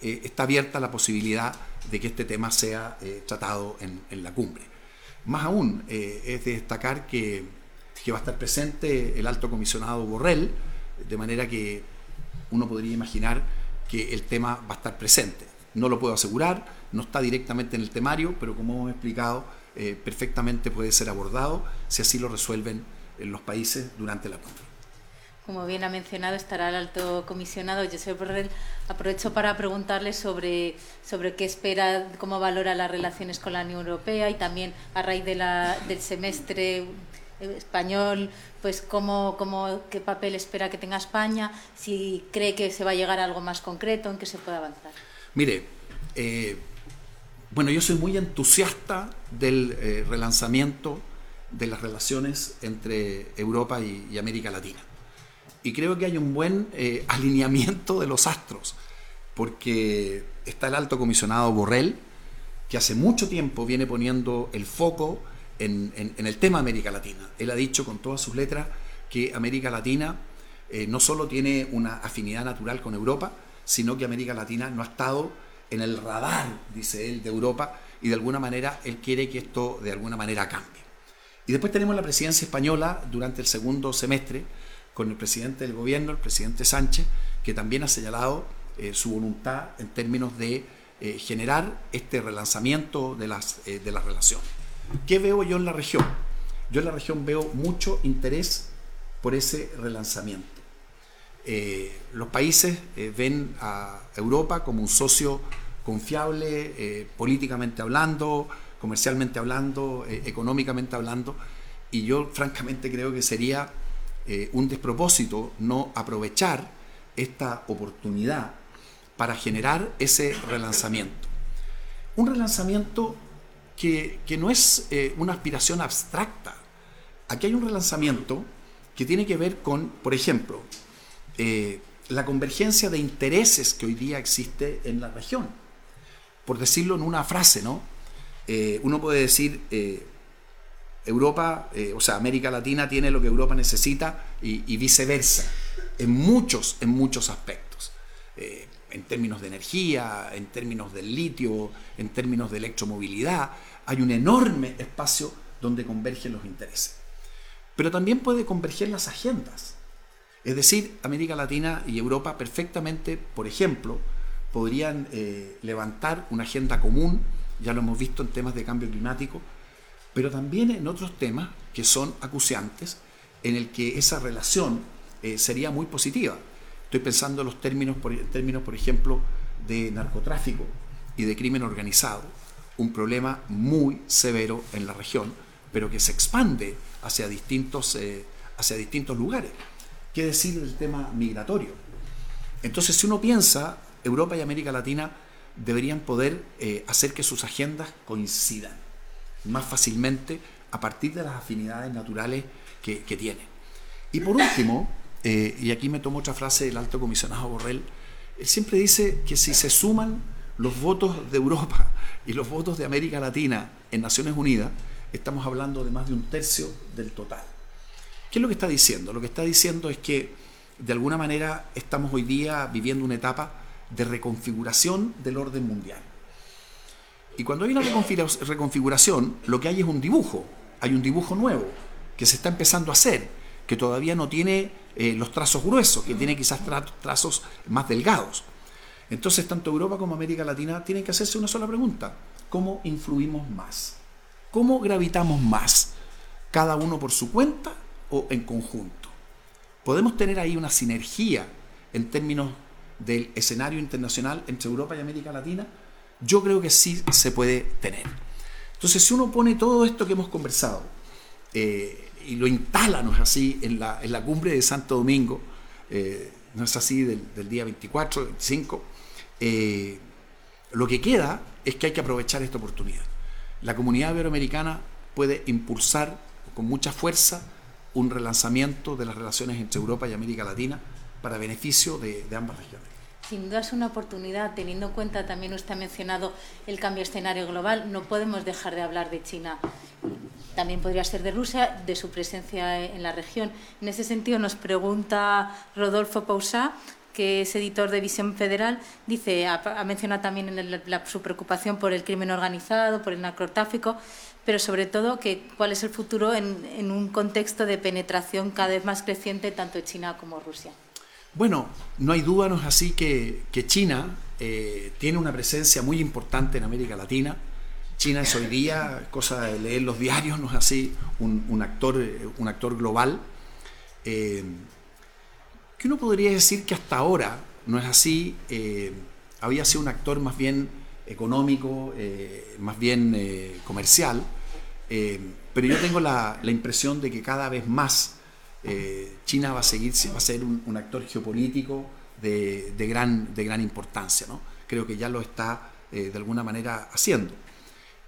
Speaker 3: está abierta la posibilidad de que este tema sea tratado en, la cumbre. Más aún, es de destacar que, que va a estar presente el alto comisionado Borrell, de manera que uno podría imaginar que el tema va a estar presente. No lo puedo asegurar, no está directamente en el temario, pero como hemos explicado, eh, perfectamente puede ser abordado si así lo resuelven en los países durante la cumbre.
Speaker 4: Como bien ha mencionado, estará el alto comisionado Josep Borrell. Aprovecho para preguntarle sobre, sobre qué espera, cómo valora las relaciones con la Unión Europea y también a raíz del semestre español, pues cómo, cómo, qué papel espera que tenga España, si cree que se va a llegar a algo más concreto, en que se puede avanzar.
Speaker 3: Mire, eh, bueno, yo soy muy entusiasta del eh, relanzamiento de las relaciones entre Europa y, América Latina. y creo que hay un buen eh, alineamiento de los astros, porque está el alto comisionado Borrell, que hace mucho tiempo viene poniendo el foco en, el tema América Latina. Él ha dicho con todas sus letras que América Latina eh, no solo tiene una afinidad natural con Europa, sino que América Latina no ha estado en el radar, dice él, de Europa, y de alguna manera él quiere que esto de alguna manera cambie. Y después tenemos la presidencia española durante el segundo semestre, con el presidente del gobierno, el presidente Sánchez, que también ha señalado eh, su voluntad en términos de eh, generar este relanzamiento de las, de las relaciones. ¿Qué veo yo en la región? Yo en la región veo mucho interés por ese relanzamiento. los países ven a Europa como un socio confiable, políticamente hablando, comercialmente hablando, económicamente hablando, y yo francamente creo que sería eh, un despropósito no aprovechar esta oportunidad para generar ese relanzamiento. Un relanzamiento que, no es eh, una aspiración abstracta. Aquí hay un relanzamiento que tiene que ver con, por ejemplo, eh, la convergencia de intereses que hoy día existe en la región. Por decirlo en una frase, ¿no? uno puede decir, Europa, eh, o sea, América Latina tiene lo que Europa necesita y, viceversa, en muchos, en muchos aspectos. En términos de energía, en términos del litio, en términos de electromovilidad, hay un enorme espacio donde convergen los intereses. Pero también puede converger las agendas. Es decir, América Latina y Europa perfectamente, por ejemplo, podrían eh, levantar una agenda común, ya lo hemos visto en temas de cambio climático, pero también en otros temas que son acuciantes, en el que esa relación eh, sería muy positiva. Estoy pensando en los términos por, términos, por ejemplo, de narcotráfico y de crimen organizado, un problema muy severo en la región, pero que se expande hacia distintos, eh, hacia distintos lugares. ¿Qué decir del tema migratorio? Entonces, si uno piensa, Europa y América Latina deberían poder eh, hacer que sus agendas coincidan más fácilmente a partir de las afinidades naturales que, tiene. Y por último, eh, y aquí me tomo otra frase del alto comisionado Borrell, él siempre dice que si se suman los votos de Europa y los votos de América Latina en Naciones Unidas, estamos hablando de más de un tercio del total. ¿Qué es lo que está diciendo? Lo que está diciendo es que de alguna manera estamos hoy día viviendo una etapa de reconfiguración del orden mundial. Y cuando hay una reconfiguración, lo que hay es un dibujo, hay un dibujo nuevo que se está empezando a hacer, que todavía no tiene eh, los trazos gruesos, que tiene quizás trazos más delgados. Entonces, tanto Europa como América Latina tienen que hacerse una sola pregunta. ¿Cómo influimos más? ¿Cómo gravitamos más? ¿Cada uno por su cuenta o en conjunto? Podemos tener ahí una sinergia en términos del escenario internacional entre Europa y América Latina yo creo que sí se puede tener. Entonces, si uno pone todo esto que hemos conversado eh, y lo instala, ¿no es así?, en la, en la cumbre de Santo Domingo, eh, no es así del, día 24, 25, eh, lo que queda es que hay que aprovechar esta oportunidad. La comunidad iberoamericana puede impulsar con mucha fuerza un relanzamiento de las relaciones entre Europa y América Latina para beneficio de ambas regiones.
Speaker 4: Sin duda es una oportunidad, teniendo en cuenta también usted ha mencionado el cambio escenario global, no podemos dejar de hablar de China. También podría ser de Rusia, de su presencia en la región. En ese sentido nos pregunta Rodolfo Pausá, que es editor de Visión Federal, dice, ha, mencionado también su preocupación por el crimen organizado, por el narcotráfico, pero sobre todo que cuál es el futuro en, en un contexto de penetración cada vez más creciente tanto de China como Rusia.
Speaker 3: Bueno, no hay duda, no es así que, China eh, tiene una presencia muy importante en América Latina. China es hoy día, cosa de leer los diarios, no es así, un, actor, un actor global. Eh, que uno podría decir que hasta ahora, no es así, eh, había sido un actor más bien económico, más bien comercial, pero yo tengo la impresión de que cada vez más eh, China va a seguir, va a ser un, actor geopolítico de, gran, de gran importancia. ¿no? Creo que ya lo está eh, de alguna manera haciendo.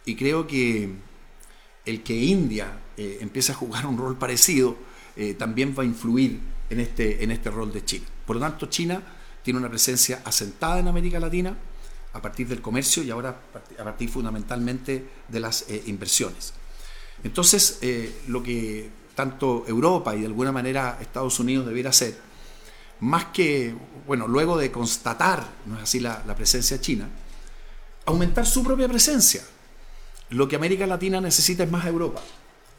Speaker 3: Y creo que el que India eh, empiece a jugar un rol parecido también va a influir en este, en este rol de China. Por lo tanto, China tiene una presencia asentada en América Latina a partir del comercio y ahora a partir fundamentalmente de las eh, inversiones. Entonces, eh, lo que tanto Europa y de alguna manera Estados Unidos debiera hacer, más que, bueno, luego de constatar, no es así la, presencia china, aumentar su propia presencia. Lo que América Latina necesita es más Europa.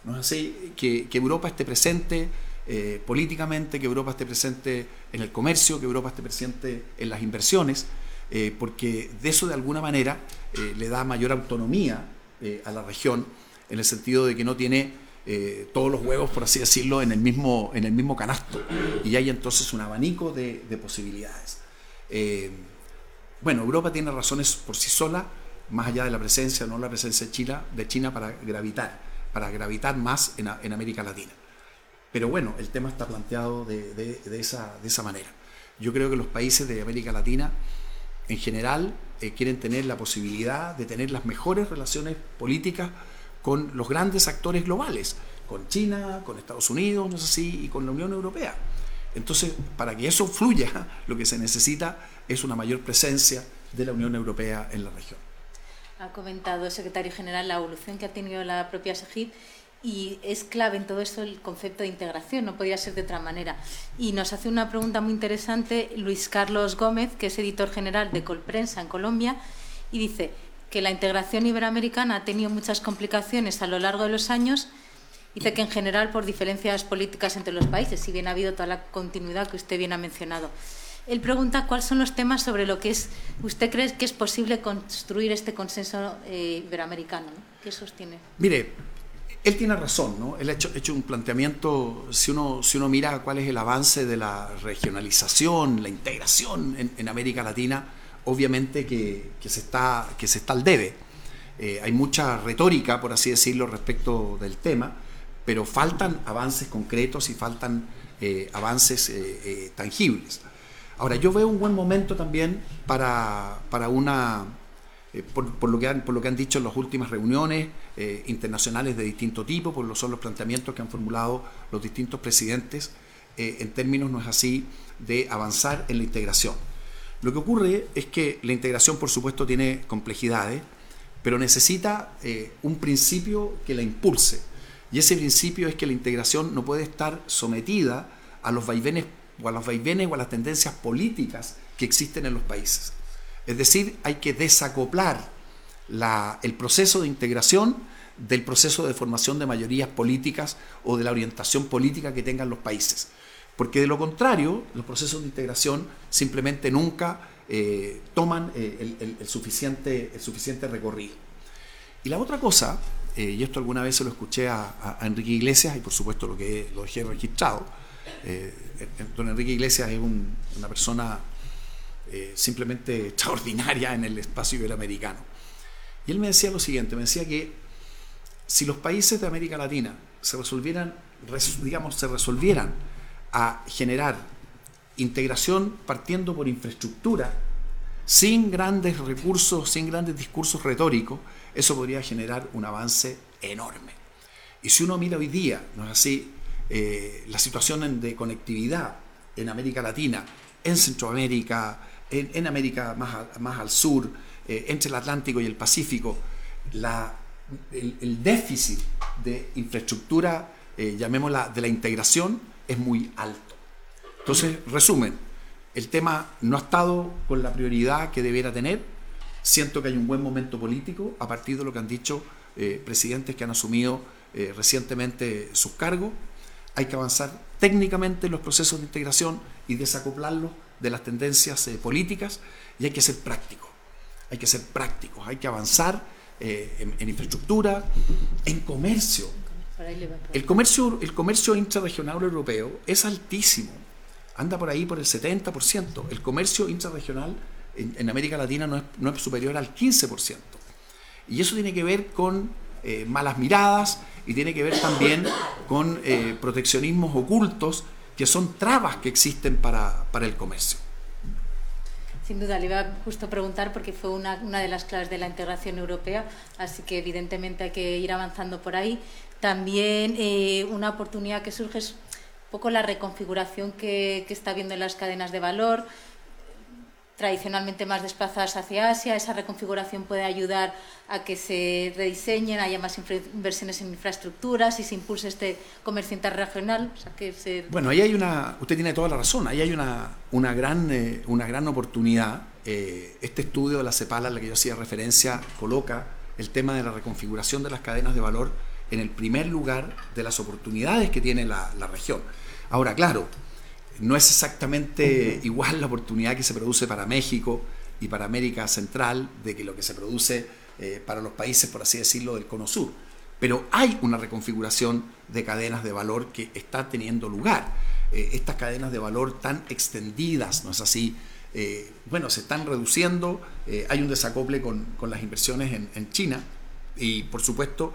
Speaker 3: No es así que, Europa esté presente eh, políticamente, que Europa esté presente en el comercio, que Europa esté presente en las inversiones, eh, porque de eso de alguna manera eh, le da mayor autonomía a la región, en el sentido de que no tiene todos los huevos, por así decirlo, en el mismo, en el mismo canasto. Y hay entonces un abanico de, de posibilidades. bueno, Europa tiene razones por sí sola, más allá de la presencia o no la presencia de China, para gravitar, para gravitar más en, América Latina. Pero bueno, el tema está planteado de, de, esa, de esa manera. Yo creo que los países de América Latina en general eh, quieren tener la posibilidad de tener las mejores relaciones políticas con los grandes actores globales, con China, con Estados Unidos, no sé si, y con la Unión Europea. Entonces, para que eso fluya, lo que se necesita es una mayor presencia de la Unión Europea en la región.
Speaker 4: Ha comentado el secretario general la evolución que ha tenido la propia SEGIP y es clave en todo esto el concepto de integración, no podría ser de otra manera. Y nos hace una pregunta muy interesante Luis Carlos Gómez, que es editor general de Colprensa en Colombia, y dice que la integración iberoamericana ha tenido muchas complicaciones a lo largo de los años. Dice que en general por diferencias políticas entre los países, si bien ha habido toda la continuidad que usted bien ha mencionado. Él pregunta cuáles son los temas sobre lo que es, usted cree que es posible construir este consenso eh, iberoamericano. ¿Qué sostiene?
Speaker 3: Mire, él tiene razón, ¿no? Él ha hecho, hecho, un planteamiento, si uno, si uno mira cuál es el avance de la regionalización, la integración en, América Latina, obviamente que, se está, que se está al debe. Eh, hay mucha retórica, por así decirlo, respecto del tema, pero faltan avances concretos y faltan eh, avances eh, tangibles. Ahora, yo veo un buen momento también para, para una eh, por, lo que han, por lo que han dicho en las últimas reuniones eh, internacionales de distinto tipo, por lo son los planteamientos que han formulado los distintos presidentes, eh, en términos, no es así, de avanzar en la integración. Lo que ocurre es que la integración, por supuesto, tiene complejidades, pero necesita un principio que la impulse. Y ese principio es que la integración no puede estar sometida a los vaivenes o a los vaivenes o a las tendencias políticas que existen en los países. Es decir, hay que desacoplar el proceso de integración del proceso de formación de mayorías políticas o de la orientación política que tengan los países. Porque de lo contrario, los procesos de integración simplemente nunca eh, toman eh, el, suficiente, el suficiente recorrido. Y la otra cosa, eh, y esto alguna vez se lo escuché a, Enrique Iglesias, y por supuesto lo que lo dejé registrado, don Enrique Iglesias es una persona simplemente extraordinaria en el espacio iberoamericano. Y él me decía lo siguiente, me decía que si los países de América Latina se resolvieran, digamos, se resolvieran a generar integración partiendo por infraestructura, sin grandes recursos, sin grandes discursos retóricos, eso podría generar un avance enorme. Y si uno mira hoy día, ¿no es así?, eh, la situación de conectividad en América Latina, en Centroamérica, en, América más, más al sur, eh, entre el Atlántico y el Pacífico, la, el, déficit de infraestructura, eh, llamémosla, de la integración, es muy alto. Entonces, resumen, el tema no ha estado con la prioridad que debiera tener. Siento que hay un buen momento político a partir de lo que han dicho eh, presidentes que han asumido recientemente sus cargos. Hay que avanzar técnicamente en los procesos de integración y desacoplarlos de las tendencias eh, políticas y hay que ser práctico. Hay que ser prácticos, hay que avanzar eh, en, infraestructura, en comercio. El comercio, el comercio intrarregional europeo es altísimo, anda por ahí por el 70%. El comercio intrarregional en, América Latina no es, no es, superior al 15%. Y eso tiene que ver con eh, malas miradas y tiene que ver también con proteccionismos ocultos que son trabas que existen para, para el comercio.
Speaker 4: Sin duda, le iba justo a preguntar porque fue una, una, de las claves de la integración europea, así que evidentemente hay que ir avanzando por ahí. También eh, una oportunidad que surge es poco la reconfiguración que, que está habiendo en las cadenas de valor, tradicionalmente más desplazadas hacia Asia. Esa reconfiguración puede ayudar a que se rediseñen, haya más inversiones en infraestructuras y se impulse este comercio interregional. que
Speaker 3: Bueno, ahí hay una, usted tiene toda la razón, ahí hay una, una, gran, eh, una gran oportunidad. Eh, este estudio de la CEPAL al que yo hacía referencia coloca el tema de la reconfiguración de las cadenas de valor en el primer lugar de las oportunidades que tiene la, la región. Ahora, claro, no es exactamente igual la oportunidad que se produce para México y para América Central de que lo que se produce eh, para los países, por así decirlo, del Cono Sur. Pero hay una reconfiguración de cadenas de valor que está teniendo lugar. Eh, estas cadenas de valor tan extendidas, ¿no es así? Eh, bueno, se están reduciendo, hay un desacople con, las inversiones en, China y por supuesto,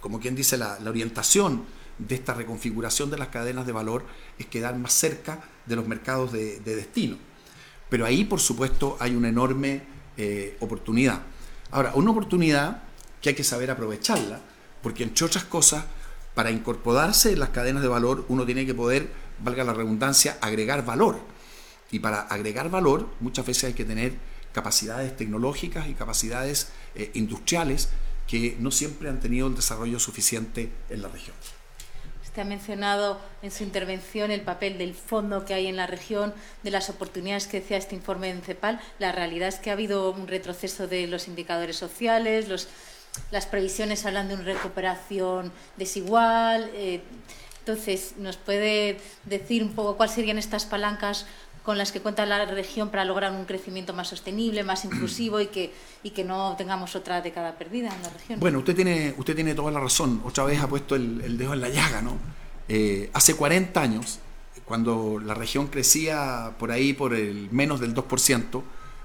Speaker 3: como quien dice, la orientación de esta reconfiguración de las cadenas de valor es quedar más cerca de los mercados de, destino. Pero ahí, por supuesto, hay una enorme eh, oportunidad. Ahora, una oportunidad que hay que saber aprovecharla, porque entre otras cosas, para incorporarse en las cadenas de valor, uno tiene que poder, valga la redundancia, agregar valor. Y para agregar valor, muchas veces hay que tener capacidades tecnológicas y capacidades eh, industriales que no siempre han tenido el desarrollo suficiente en la región.
Speaker 4: Usted ha mencionado en su intervención el papel del fondo que hay en la región, de las oportunidades que decía este informe de CEPAL. La realidad es que ha habido un retroceso de los indicadores sociales, las previsiones hablan de una recuperación desigual. Eh, entonces, ¿nos puede decir un poco cuáles serían estas palancas con las que cuenta la región para lograr un crecimiento más sostenible, más inclusivo y que, y que no tengamos otra década perdida en la región.
Speaker 3: Bueno, usted tiene, usted tiene toda la razón. Otra vez ha puesto el, dedo en la llaga, ¿no? Eh, hace 40 años, cuando la región crecía por ahí por el menos del 2%,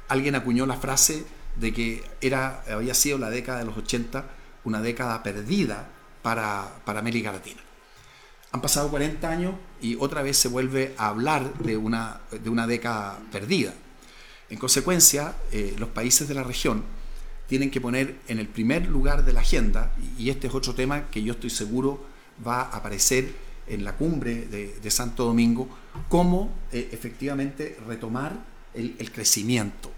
Speaker 3: alguien acuñó la frase de que era, había sido la década de los 80 una década perdida para, para América Latina. Han pasado 40 años y otra vez se vuelve a hablar de una, de una década perdida. En consecuencia, eh, los países de la región tienen que poner en el primer lugar de la agenda, y este es otro tema que yo estoy seguro va a aparecer en la cumbre de, Santo Domingo, cómo eh, efectivamente retomar el, crecimiento.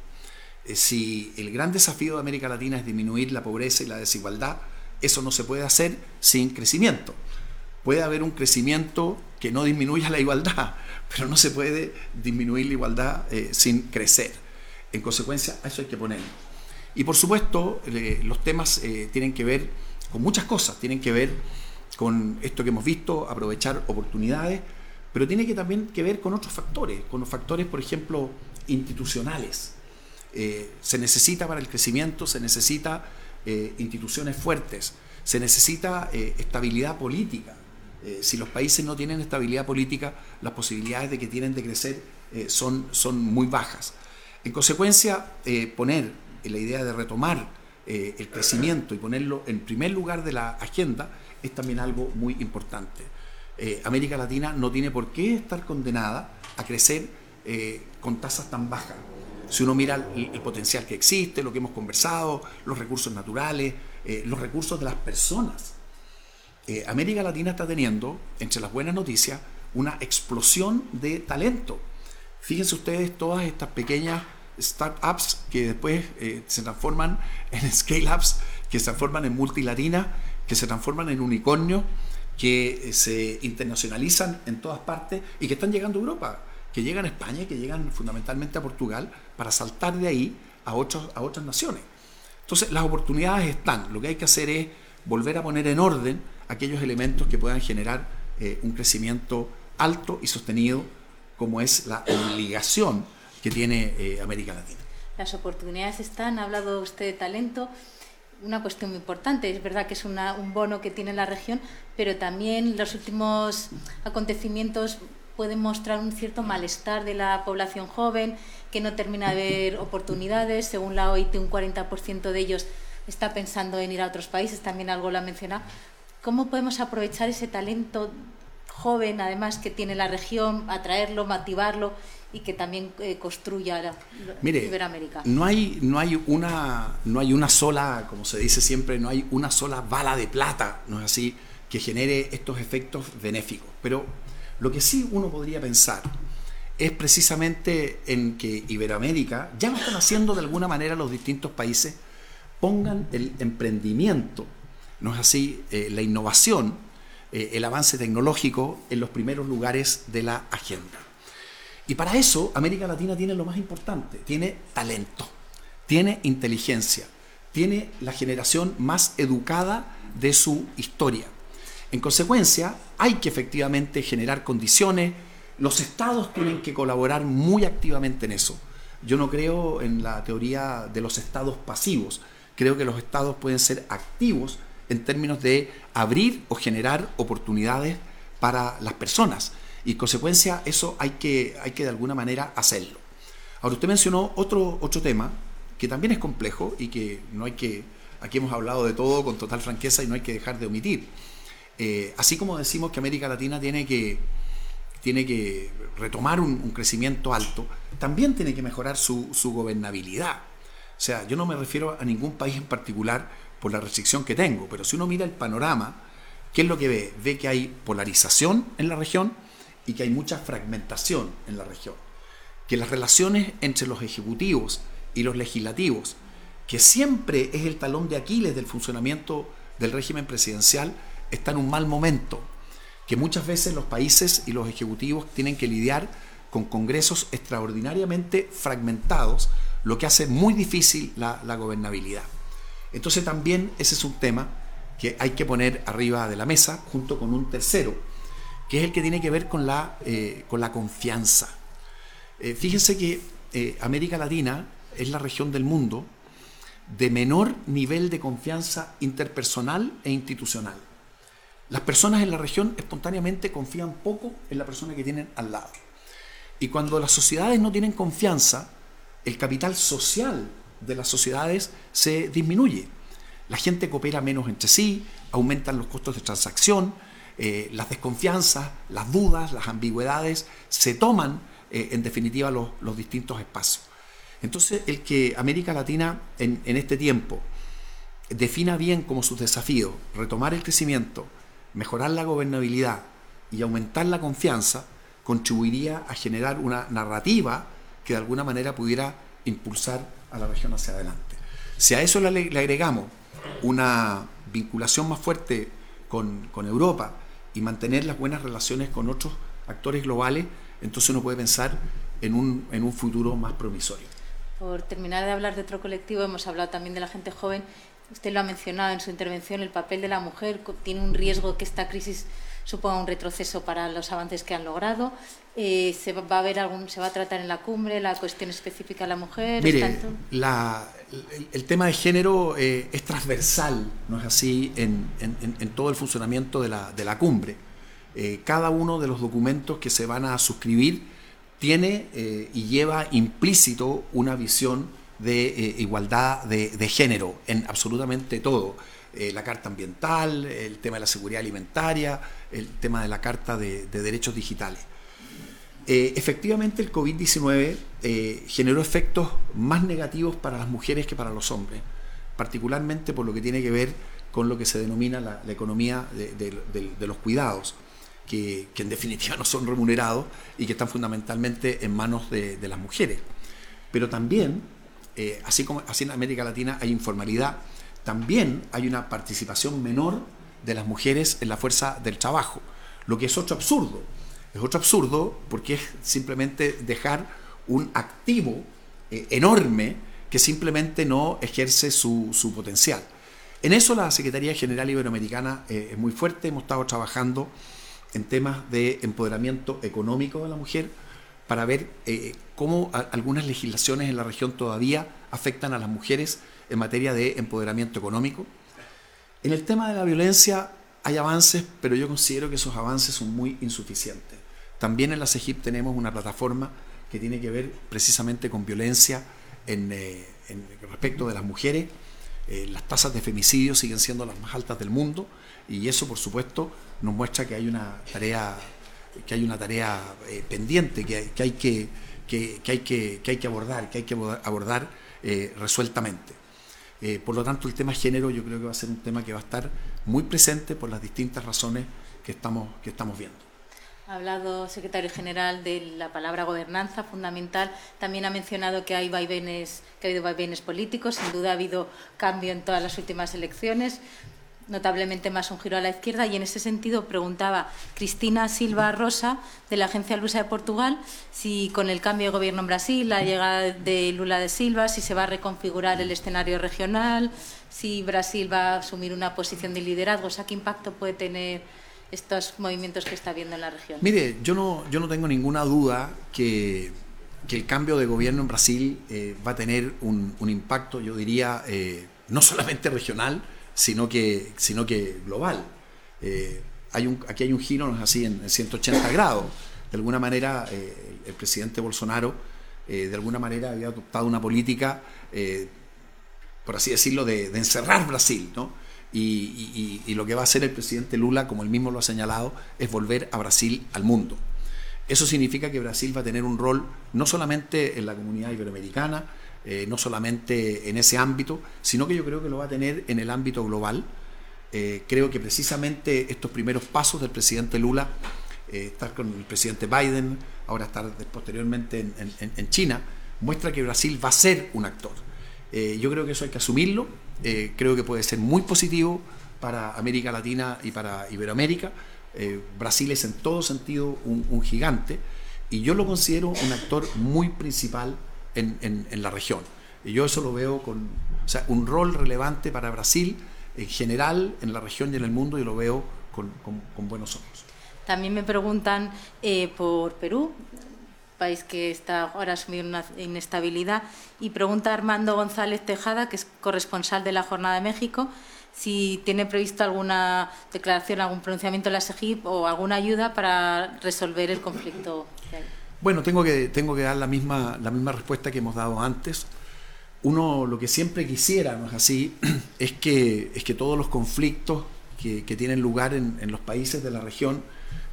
Speaker 3: Eh, si el gran desafío de América Latina es disminuir la pobreza y la desigualdad, eso no se puede hacer sin crecimiento puede haber un crecimiento que no disminuya la igualdad, pero no se puede disminuir la igualdad eh, sin crecer. En consecuencia, a eso hay que ponerlo. Y por supuesto, los temas eh, tienen que ver con muchas cosas, tienen que ver con esto que hemos visto, aprovechar oportunidades, pero tiene que también que ver con otros factores, con los factores, por ejemplo, institucionales. Eh, se necesita para el crecimiento, se necesita instituciones fuertes, se necesita estabilidad política, eh, si los países no tienen estabilidad política, las posibilidades de que tienen de crecer eh, son, son muy bajas. En consecuencia, eh, poner la idea de retomar el crecimiento y ponerlo en primer lugar de la agenda es también algo muy importante. América Latina no tiene por qué estar condenada a crecer con tasas tan bajas. Si uno mira el, potencial que existe, lo que hemos conversado, los recursos naturales, los recursos de las personas, eh, América Latina está teniendo, entre las buenas noticias, una explosión de talento. Fíjense ustedes todas estas pequeñas startups que después eh, se transforman en scale-ups, que se transforman en multilatina, que se transforman en unicornios, que eh, se internacionalizan en todas partes y que están llegando a Europa, que llegan a España que llegan fundamentalmente a Portugal para saltar de ahí a, otros, a otras naciones. Entonces las oportunidades están, lo que hay que hacer es volver a poner en orden aquellos elementos que puedan generar eh, un crecimiento alto y sostenido, como es la obligación que tiene eh, América Latina.
Speaker 4: Las oportunidades están, ha hablado usted de talento, una cuestión muy importante. Es verdad que es un bono que tiene la región, pero también los últimos acontecimientos pueden mostrar un cierto malestar de la población joven, que no termina de ver oportunidades. Según la OIT, un 40% de ellos está pensando en ir a otros países, también algo lo ha mencionado. ¿Cómo podemos aprovechar ese talento joven, además, que tiene la región, atraerlo, motivarlo y que también eh, construya la,
Speaker 3: Mire,
Speaker 4: Iberoamérica?
Speaker 3: No hay, no, hay una, no hay una sola, como se dice siempre, no hay una sola bala de plata, ¿no es así?, que genere estos efectos benéficos. Pero lo que sí uno podría pensar es precisamente en que Iberoamérica, ya lo están haciendo de alguna manera los distintos países, pongan el emprendimiento, no es así, eh, la innovación, eh, el avance tecnológico en los primeros lugares de la agenda. Y para eso América Latina tiene lo más importante, tiene talento, tiene inteligencia, tiene la generación más educada de su historia. En consecuencia, hay que efectivamente generar condiciones, los estados tienen que colaborar muy activamente en eso. Yo no creo en la teoría de los estados pasivos, creo que los estados pueden ser activos en términos de abrir o generar oportunidades para las personas. Y en consecuencia eso hay que, hay que de alguna manera hacerlo. Ahora usted mencionó otro, otro tema que también es complejo y que no hay que, aquí hemos hablado de todo con total franqueza y no hay que dejar de omitir. Eh, así como decimos que América Latina tiene que, tiene que retomar un, crecimiento alto, también tiene que mejorar su, su, gobernabilidad. O sea, yo no me refiero a ningún país en particular por la restricción que tengo, pero si uno mira el panorama, ¿qué es lo que ve? Ve que hay polarización en la región y que hay mucha fragmentación en la región. Que las relaciones entre los ejecutivos y los legislativos, que siempre es el talón de Aquiles del funcionamiento del régimen presidencial, está en un mal momento, que muchas veces los países y los ejecutivos tienen que lidiar con congresos extraordinariamente fragmentados, lo que hace muy difícil la, gobernabilidad. Entonces también ese es un tema que hay que poner arriba de la mesa junto con un tercero, que es el que tiene que ver con la, eh, con la confianza. Eh, fíjense que eh, América Latina es la región del mundo de menor nivel de confianza interpersonal e institucional. Las personas en la región espontáneamente confían poco en la persona que tienen al lado. Y cuando las sociedades no tienen confianza, el capital social de las sociedades se disminuye. La gente coopera menos entre sí, aumentan los costos de transacción, eh, las desconfianzas, las dudas, las ambigüedades se toman eh, en definitiva los, distintos espacios. Entonces, el que América Latina en, en este tiempo defina bien como sus desafíos retomar el crecimiento, mejorar la gobernabilidad y aumentar la confianza, contribuiría a generar una narrativa que de alguna manera pudiera impulsar a la región hacia adelante. Si a eso le, agregamos una vinculación más fuerte con, Europa y mantener las buenas relaciones con otros actores globales, entonces uno puede pensar en un, en un futuro más promisorio.
Speaker 4: Por terminar de hablar de otro colectivo, hemos hablado también de la gente joven Usted lo ha mencionado en su intervención, el papel de la mujer tiene un riesgo que esta crisis suponga un retroceso para los avances que han logrado. Eh, se va a ver algún, se va a tratar en la cumbre la cuestión específica de la mujer.
Speaker 3: Mire, el, tema de género eh, es transversal, no es así, en, todo el funcionamiento de la, cumbre. Eh, cada uno de los documentos que se van a suscribir tiene y lleva implícito una visión de igualdad de, género en absolutamente todo. Eh, la carta ambiental, el tema de la seguridad alimentaria, el tema de la carta de, derechos digitales. Eh, efectivamente, el COVID-19 generó efectos más negativos para las mujeres que para los hombres, particularmente por lo que tiene que ver con lo que se denomina la, economía de, los cuidados, que, que, en definitiva no son remunerados y que están fundamentalmente en manos de, las mujeres. Pero también eh, así como así en América Latina hay informalidad, también hay una participación menor de las mujeres en la fuerza del trabajo, lo que es otro absurdo. Es otro absurdo porque es simplemente dejar un activo eh, enorme que simplemente no ejerce su, potencial. En eso la Secretaría General Iberoamericana eh, es muy fuerte, hemos estado trabajando en temas de empoderamiento económico de la mujer, para ver eh, cómo algunas legislaciones en la región todavía afectan a las mujeres en materia de empoderamiento económico. En el tema de la violencia hay avances, pero yo considero que esos avances son muy insuficientes. También en la CEGIP tenemos una plataforma que tiene que ver precisamente con violencia en, eh, respecto de las mujeres. Eh, las tasas de femicidio siguen siendo las más altas del mundo y eso, por supuesto, nos muestra que hay una tarea que hay una tarea eh, pendiente que, hay que, hay que, hay que abordar, que hay que abordar eh, por lo tanto, el tema género yo creo que va a ser un tema que va a estar muy presente por las distintas razones que estamos, que estamos viendo.
Speaker 4: Ha hablado, secretario general, de la palabra gobernanza fundamental. También ha mencionado que ha habido vaivenes políticos. Sin duda ha habido cambio en todas las últimas elecciones notablemente más un giro a la izquierda y en ese sentido preguntaba Cristina Silva Rosa de la Agencia Lusa de Portugal si con el cambio de gobierno en Brasil, la llegada de Lula de Silva, si se va a reconfigurar el escenario regional, si Brasil va a asumir una posición de liderazgo, o sea, qué impacto puede tener estos movimientos que está viendo en la región.
Speaker 3: Mire, yo no, yo no tengo ninguna duda que, que el cambio de gobierno en Brasil eh, va a tener un, impacto, yo diría, eh, no solamente regional, sino que, sino que global. Eh, hay un, aquí hay un giro así en, 180 grados. De alguna manera, eh, el presidente Bolsonaro, eh, de alguna manera, había adoptado una política, por así decirlo, de, encerrar Brasil. ¿no? Y, y, lo que va a hacer el presidente Lula, como él mismo lo ha señalado, es volver a Brasil al mundo. Eso significa que Brasil va a tener un rol no solamente en la comunidad iberoamericana, eh, no solamente en ese ámbito, sino que yo creo que lo va a tener en el ámbito global. Eh, creo que precisamente estos primeros pasos del presidente Lula, eh, estar con el presidente Biden, ahora estar posteriormente en, China, muestra que Brasil va a ser un actor. yo creo que eso hay que asumirlo, creo que puede ser muy positivo para América Latina y para Iberoamérica. Brasil es en todo sentido un gigante y yo lo considero un actor muy principal en, la región. Y yo eso lo veo con un rol relevante para Brasil en general, en la región y en el mundo, y lo veo con, buenos ojos.
Speaker 4: También me preguntan eh, por Perú, país que está ahora asumiendo una inestabilidad, y pregunta Armando González Tejada, que es corresponsal de la Jornada de México, si tiene previsto alguna declaración, algún pronunciamiento de la SEGIP o alguna ayuda para resolver el conflicto
Speaker 3: bueno, tengo que, tengo que dar la misma, la misma respuesta que hemos dado antes. Uno lo que siempre quisiera, ¿no es así?, es que, es que todos los conflictos que, tienen lugar en, los países de la región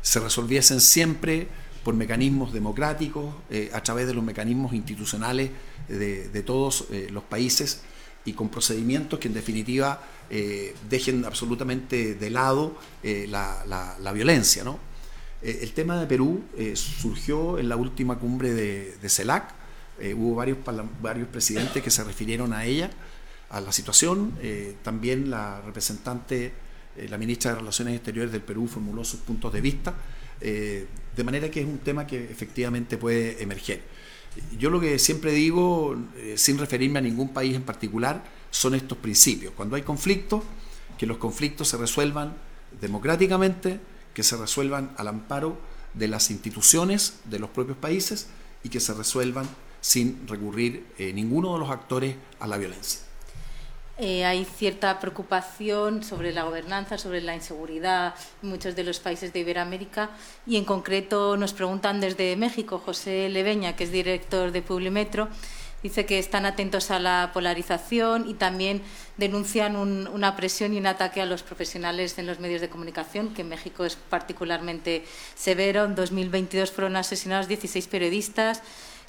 Speaker 3: se resolviesen siempre por mecanismos democráticos, eh, a través de los mecanismos institucionales de, todos eh, los países y con procedimientos que en definitiva eh, dejen absolutamente de lado la, la, la, violencia. ¿no? Eh, el tema de Perú eh, surgió en la última cumbre de, CELAC. Eh, hubo varios, varios presidentes que se refirieron a ella, a la situación. también la representante, la ministra de Relaciones Exteriores del Perú formuló sus puntos de vista. de manera que es un tema que efectivamente puede emerger. Yo lo que siempre digo, sin referirme a ningún país en particular, son estos principios. Cuando hay conflictos, que los conflictos se resuelvan democráticamente, que se resuelvan al amparo de las instituciones de los propios países y que se resuelvan sin recurrir eh, ninguno de los actores a la violencia.
Speaker 4: Eh, hay cierta preocupación sobre la gobernanza, sobre la inseguridad en muchos de los países de Iberoamérica y en concreto nos preguntan desde México, José Leveña, que es director de Publimetro, Dice que están atentos a la polarización y también denuncian una presión y un ataque a los profesionales en los medios de comunicación, que en México es particularmente severo. En 2022 fueron asesinados 16 periodistas.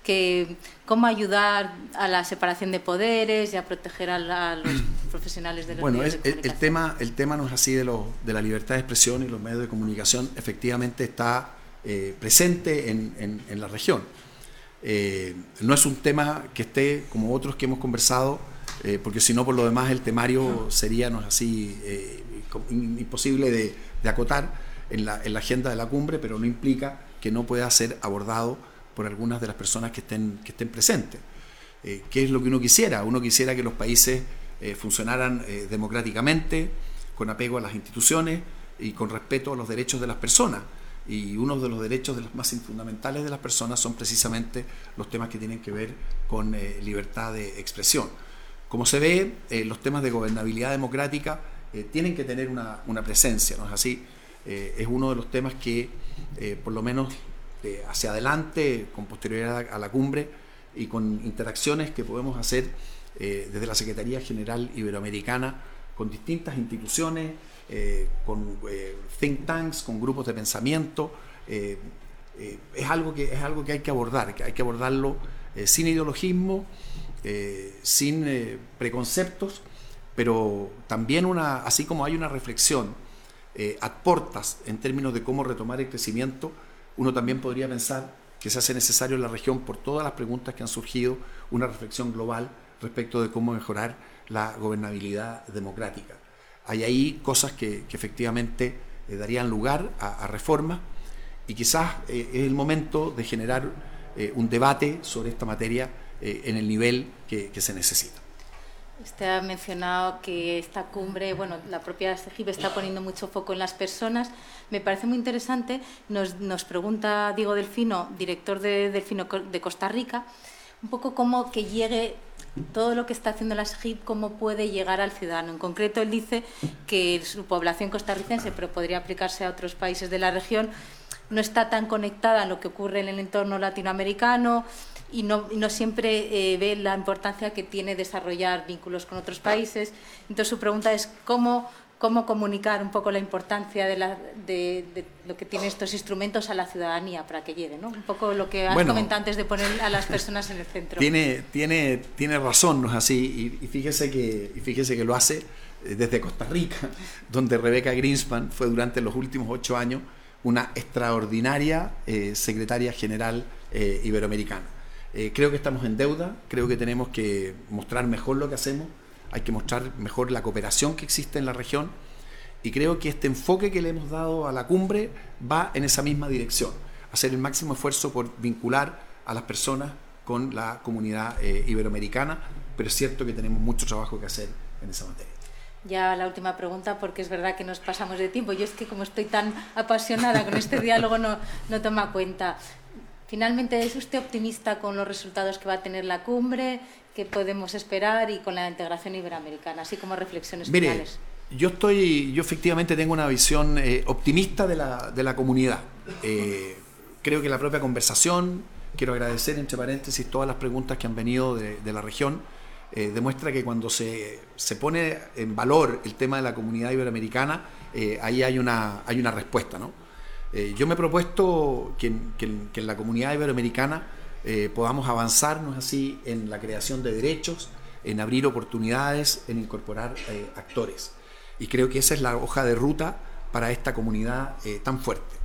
Speaker 4: Que, cómo ayudar a la separación de poderes y a proteger a, los profesionales de los
Speaker 3: medios
Speaker 4: de comunicación.
Speaker 3: El tema, el tema no es así de, lo, de la libertad de expresión y los medios de comunicación, efectivamente está eh, presente en, en la región eh, no es un tema que esté como otros que hemos conversado, eh, porque si no, por lo demás, el temario sería no así eh, imposible de, acotar en la, agenda de la cumbre, pero no implica que no pueda ser abordado por algunas de las personas que estén, que estén presentes. ¿Qué es lo que uno quisiera? Uno quisiera que los países funcionaran democráticamente, con apego a las instituciones y con respeto a los derechos de las personas y uno de los derechos de los más fundamentales de las personas son precisamente los temas que tienen que ver con eh, libertad de expresión. Como se ve, eh, los temas de gobernabilidad democrática eh, tienen que tener una, presencia, ¿no es así? es uno de los temas que, por lo menos hacia adelante, con posterioridad a la cumbre y con interacciones que podemos hacer desde la Secretaría General Iberoamericana con distintas instituciones, eh, con eh, think tanks, con grupos de pensamiento. Eh, es, algo que, es algo que hay que abordar, que hay que abordarlo sin ideologismo sin preconceptos, pero también una, así como hay una reflexión eh, portas en términos de cómo retomar el crecimiento, uno también podría pensar que se hace necesario en la región, por todas las preguntas que han surgido, una reflexión global respecto de cómo mejorar la gobernabilidad democrática. Hay ahí cosas que, efectivamente eh, darían lugar a, reformas y quizás eh, es el momento de generar eh, un debate sobre esta materia en el nivel que, se necesita.
Speaker 4: Usted ha mencionado que esta cumbre, bueno, la propia SEGIP está poniendo mucho foco en las personas. Me parece muy interesante. Nos pregunta Diego Delfino, director de Delfino de Costa Rica, un poco cómo que llegue todo lo que está haciendo la SGIP, cómo puede llegar al ciudadano. En concreto, él dice que su población costarricense, pero podría aplicarse a otros países de la región, no está tan conectada a lo que ocurre en el entorno latinoamericano y no, siempre eh, ve la importancia que tiene desarrollar vínculos con otros países. Entonces, su pregunta es cómo cómo comunicar un poco la importancia de, lo que tienen estos instrumentos a la ciudadanía para que llegue, ¿no? Un poco lo que has comentado antes de poner a las personas en el centro.
Speaker 3: Tiene, tiene, tiene razón, ¿no es así? Y, fíjese que, y fíjese que lo hace eh, desde Costa Rica, donde Rebeca Greenspan fue durante los últimos ocho años una extraordinaria eh, secretaria general eh, iberoamericana. creo que estamos en deuda, creo que tenemos que mostrar mejor lo que hacemos hay que mostrar mejor la cooperación que existe en la región y creo que este enfoque que le hemos dado a la cumbre va en esa misma dirección, hacer el máximo esfuerzo por vincular a las personas con la comunidad eh, iberoamericana, pero es cierto que tenemos mucho trabajo que hacer en esa materia.
Speaker 4: Ya la última pregunta, porque es verdad que nos pasamos de tiempo. Yo es que como estoy tan apasionada con este diálogo no, no toma cuenta. Finalmente, ¿es usted optimista con los resultados que va a tener la cumbre? ¿Qué podemos esperar y con la integración iberoamericana, así como reflexiones
Speaker 3: Mire,
Speaker 4: finales?
Speaker 3: Yo estoy, yo efectivamente tengo una visión eh, optimista de la, de la comunidad. Eh, creo que la propia conversación, quiero agradecer entre paréntesis todas las preguntas que han venido de, de la región, eh, demuestra que cuando se, se, pone en valor el tema de la comunidad iberoamericana, ahí hay una, hay una respuesta. ¿no? yo me he propuesto que, que, que en la comunidad iberoamericana eh, podamos avanzarnos así en la creación de derechos, en abrir oportunidades, en incorporar eh, actores. Y creo que esa es la hoja de ruta para esta comunidad eh, tan fuerte.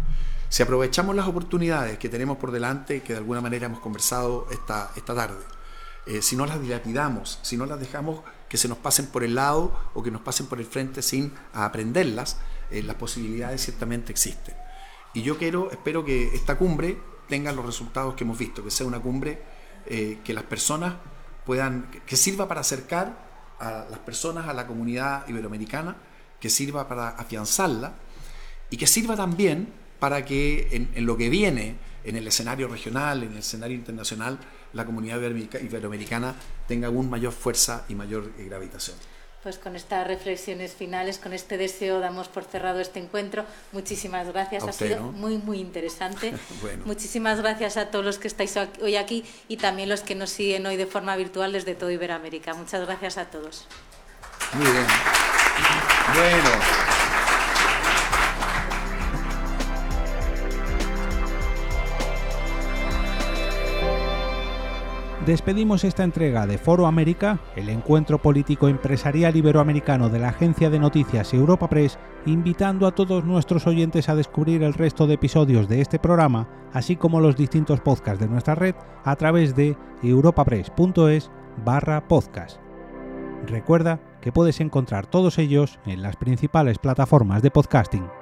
Speaker 3: Si aprovechamos las oportunidades que tenemos por delante, que de alguna manera hemos conversado esta, esta tarde, si no las dilapidamos, si no las dejamos que se nos pasen por el lado o que nos pasen por el frente sin aprenderlas, las posibilidades ciertamente existen. Y yo quiero, espero que esta cumbre tengan los resultados que hemos visto, que sea una cumbre eh, que las personas puedan, que sirva para acercar a las personas a la comunidad iberoamericana, que sirva para afianzarla y que sirva también para que en, en lo que viene en el escenario regional, en el escenario internacional, la comunidad iberoamericana tenga aún mayor fuerza y mayor gravitación.
Speaker 4: Pues con estas reflexiones finales, con este deseo, damos por cerrado este encuentro. Muchísimas gracias, ha sido muy, muy interesante. Muchísimas gracias a todos los que estáis hoy aquí y también los que nos siguen hoy de forma virtual desde todo Iberoamérica. Muchas gracias a todos.
Speaker 3: Muy bien. Bueno.
Speaker 1: Despedimos esta entrega de Foro América, el encuentro político empresarial iberoamericano de la agencia de noticias Europa Press, invitando a todos nuestros oyentes a descubrir el resto de episodios de este programa, así como los distintos podcasts de nuestra red a través de europapress.es barra podcast. Recuerda que puedes encontrar todos ellos en las principales plataformas de podcasting.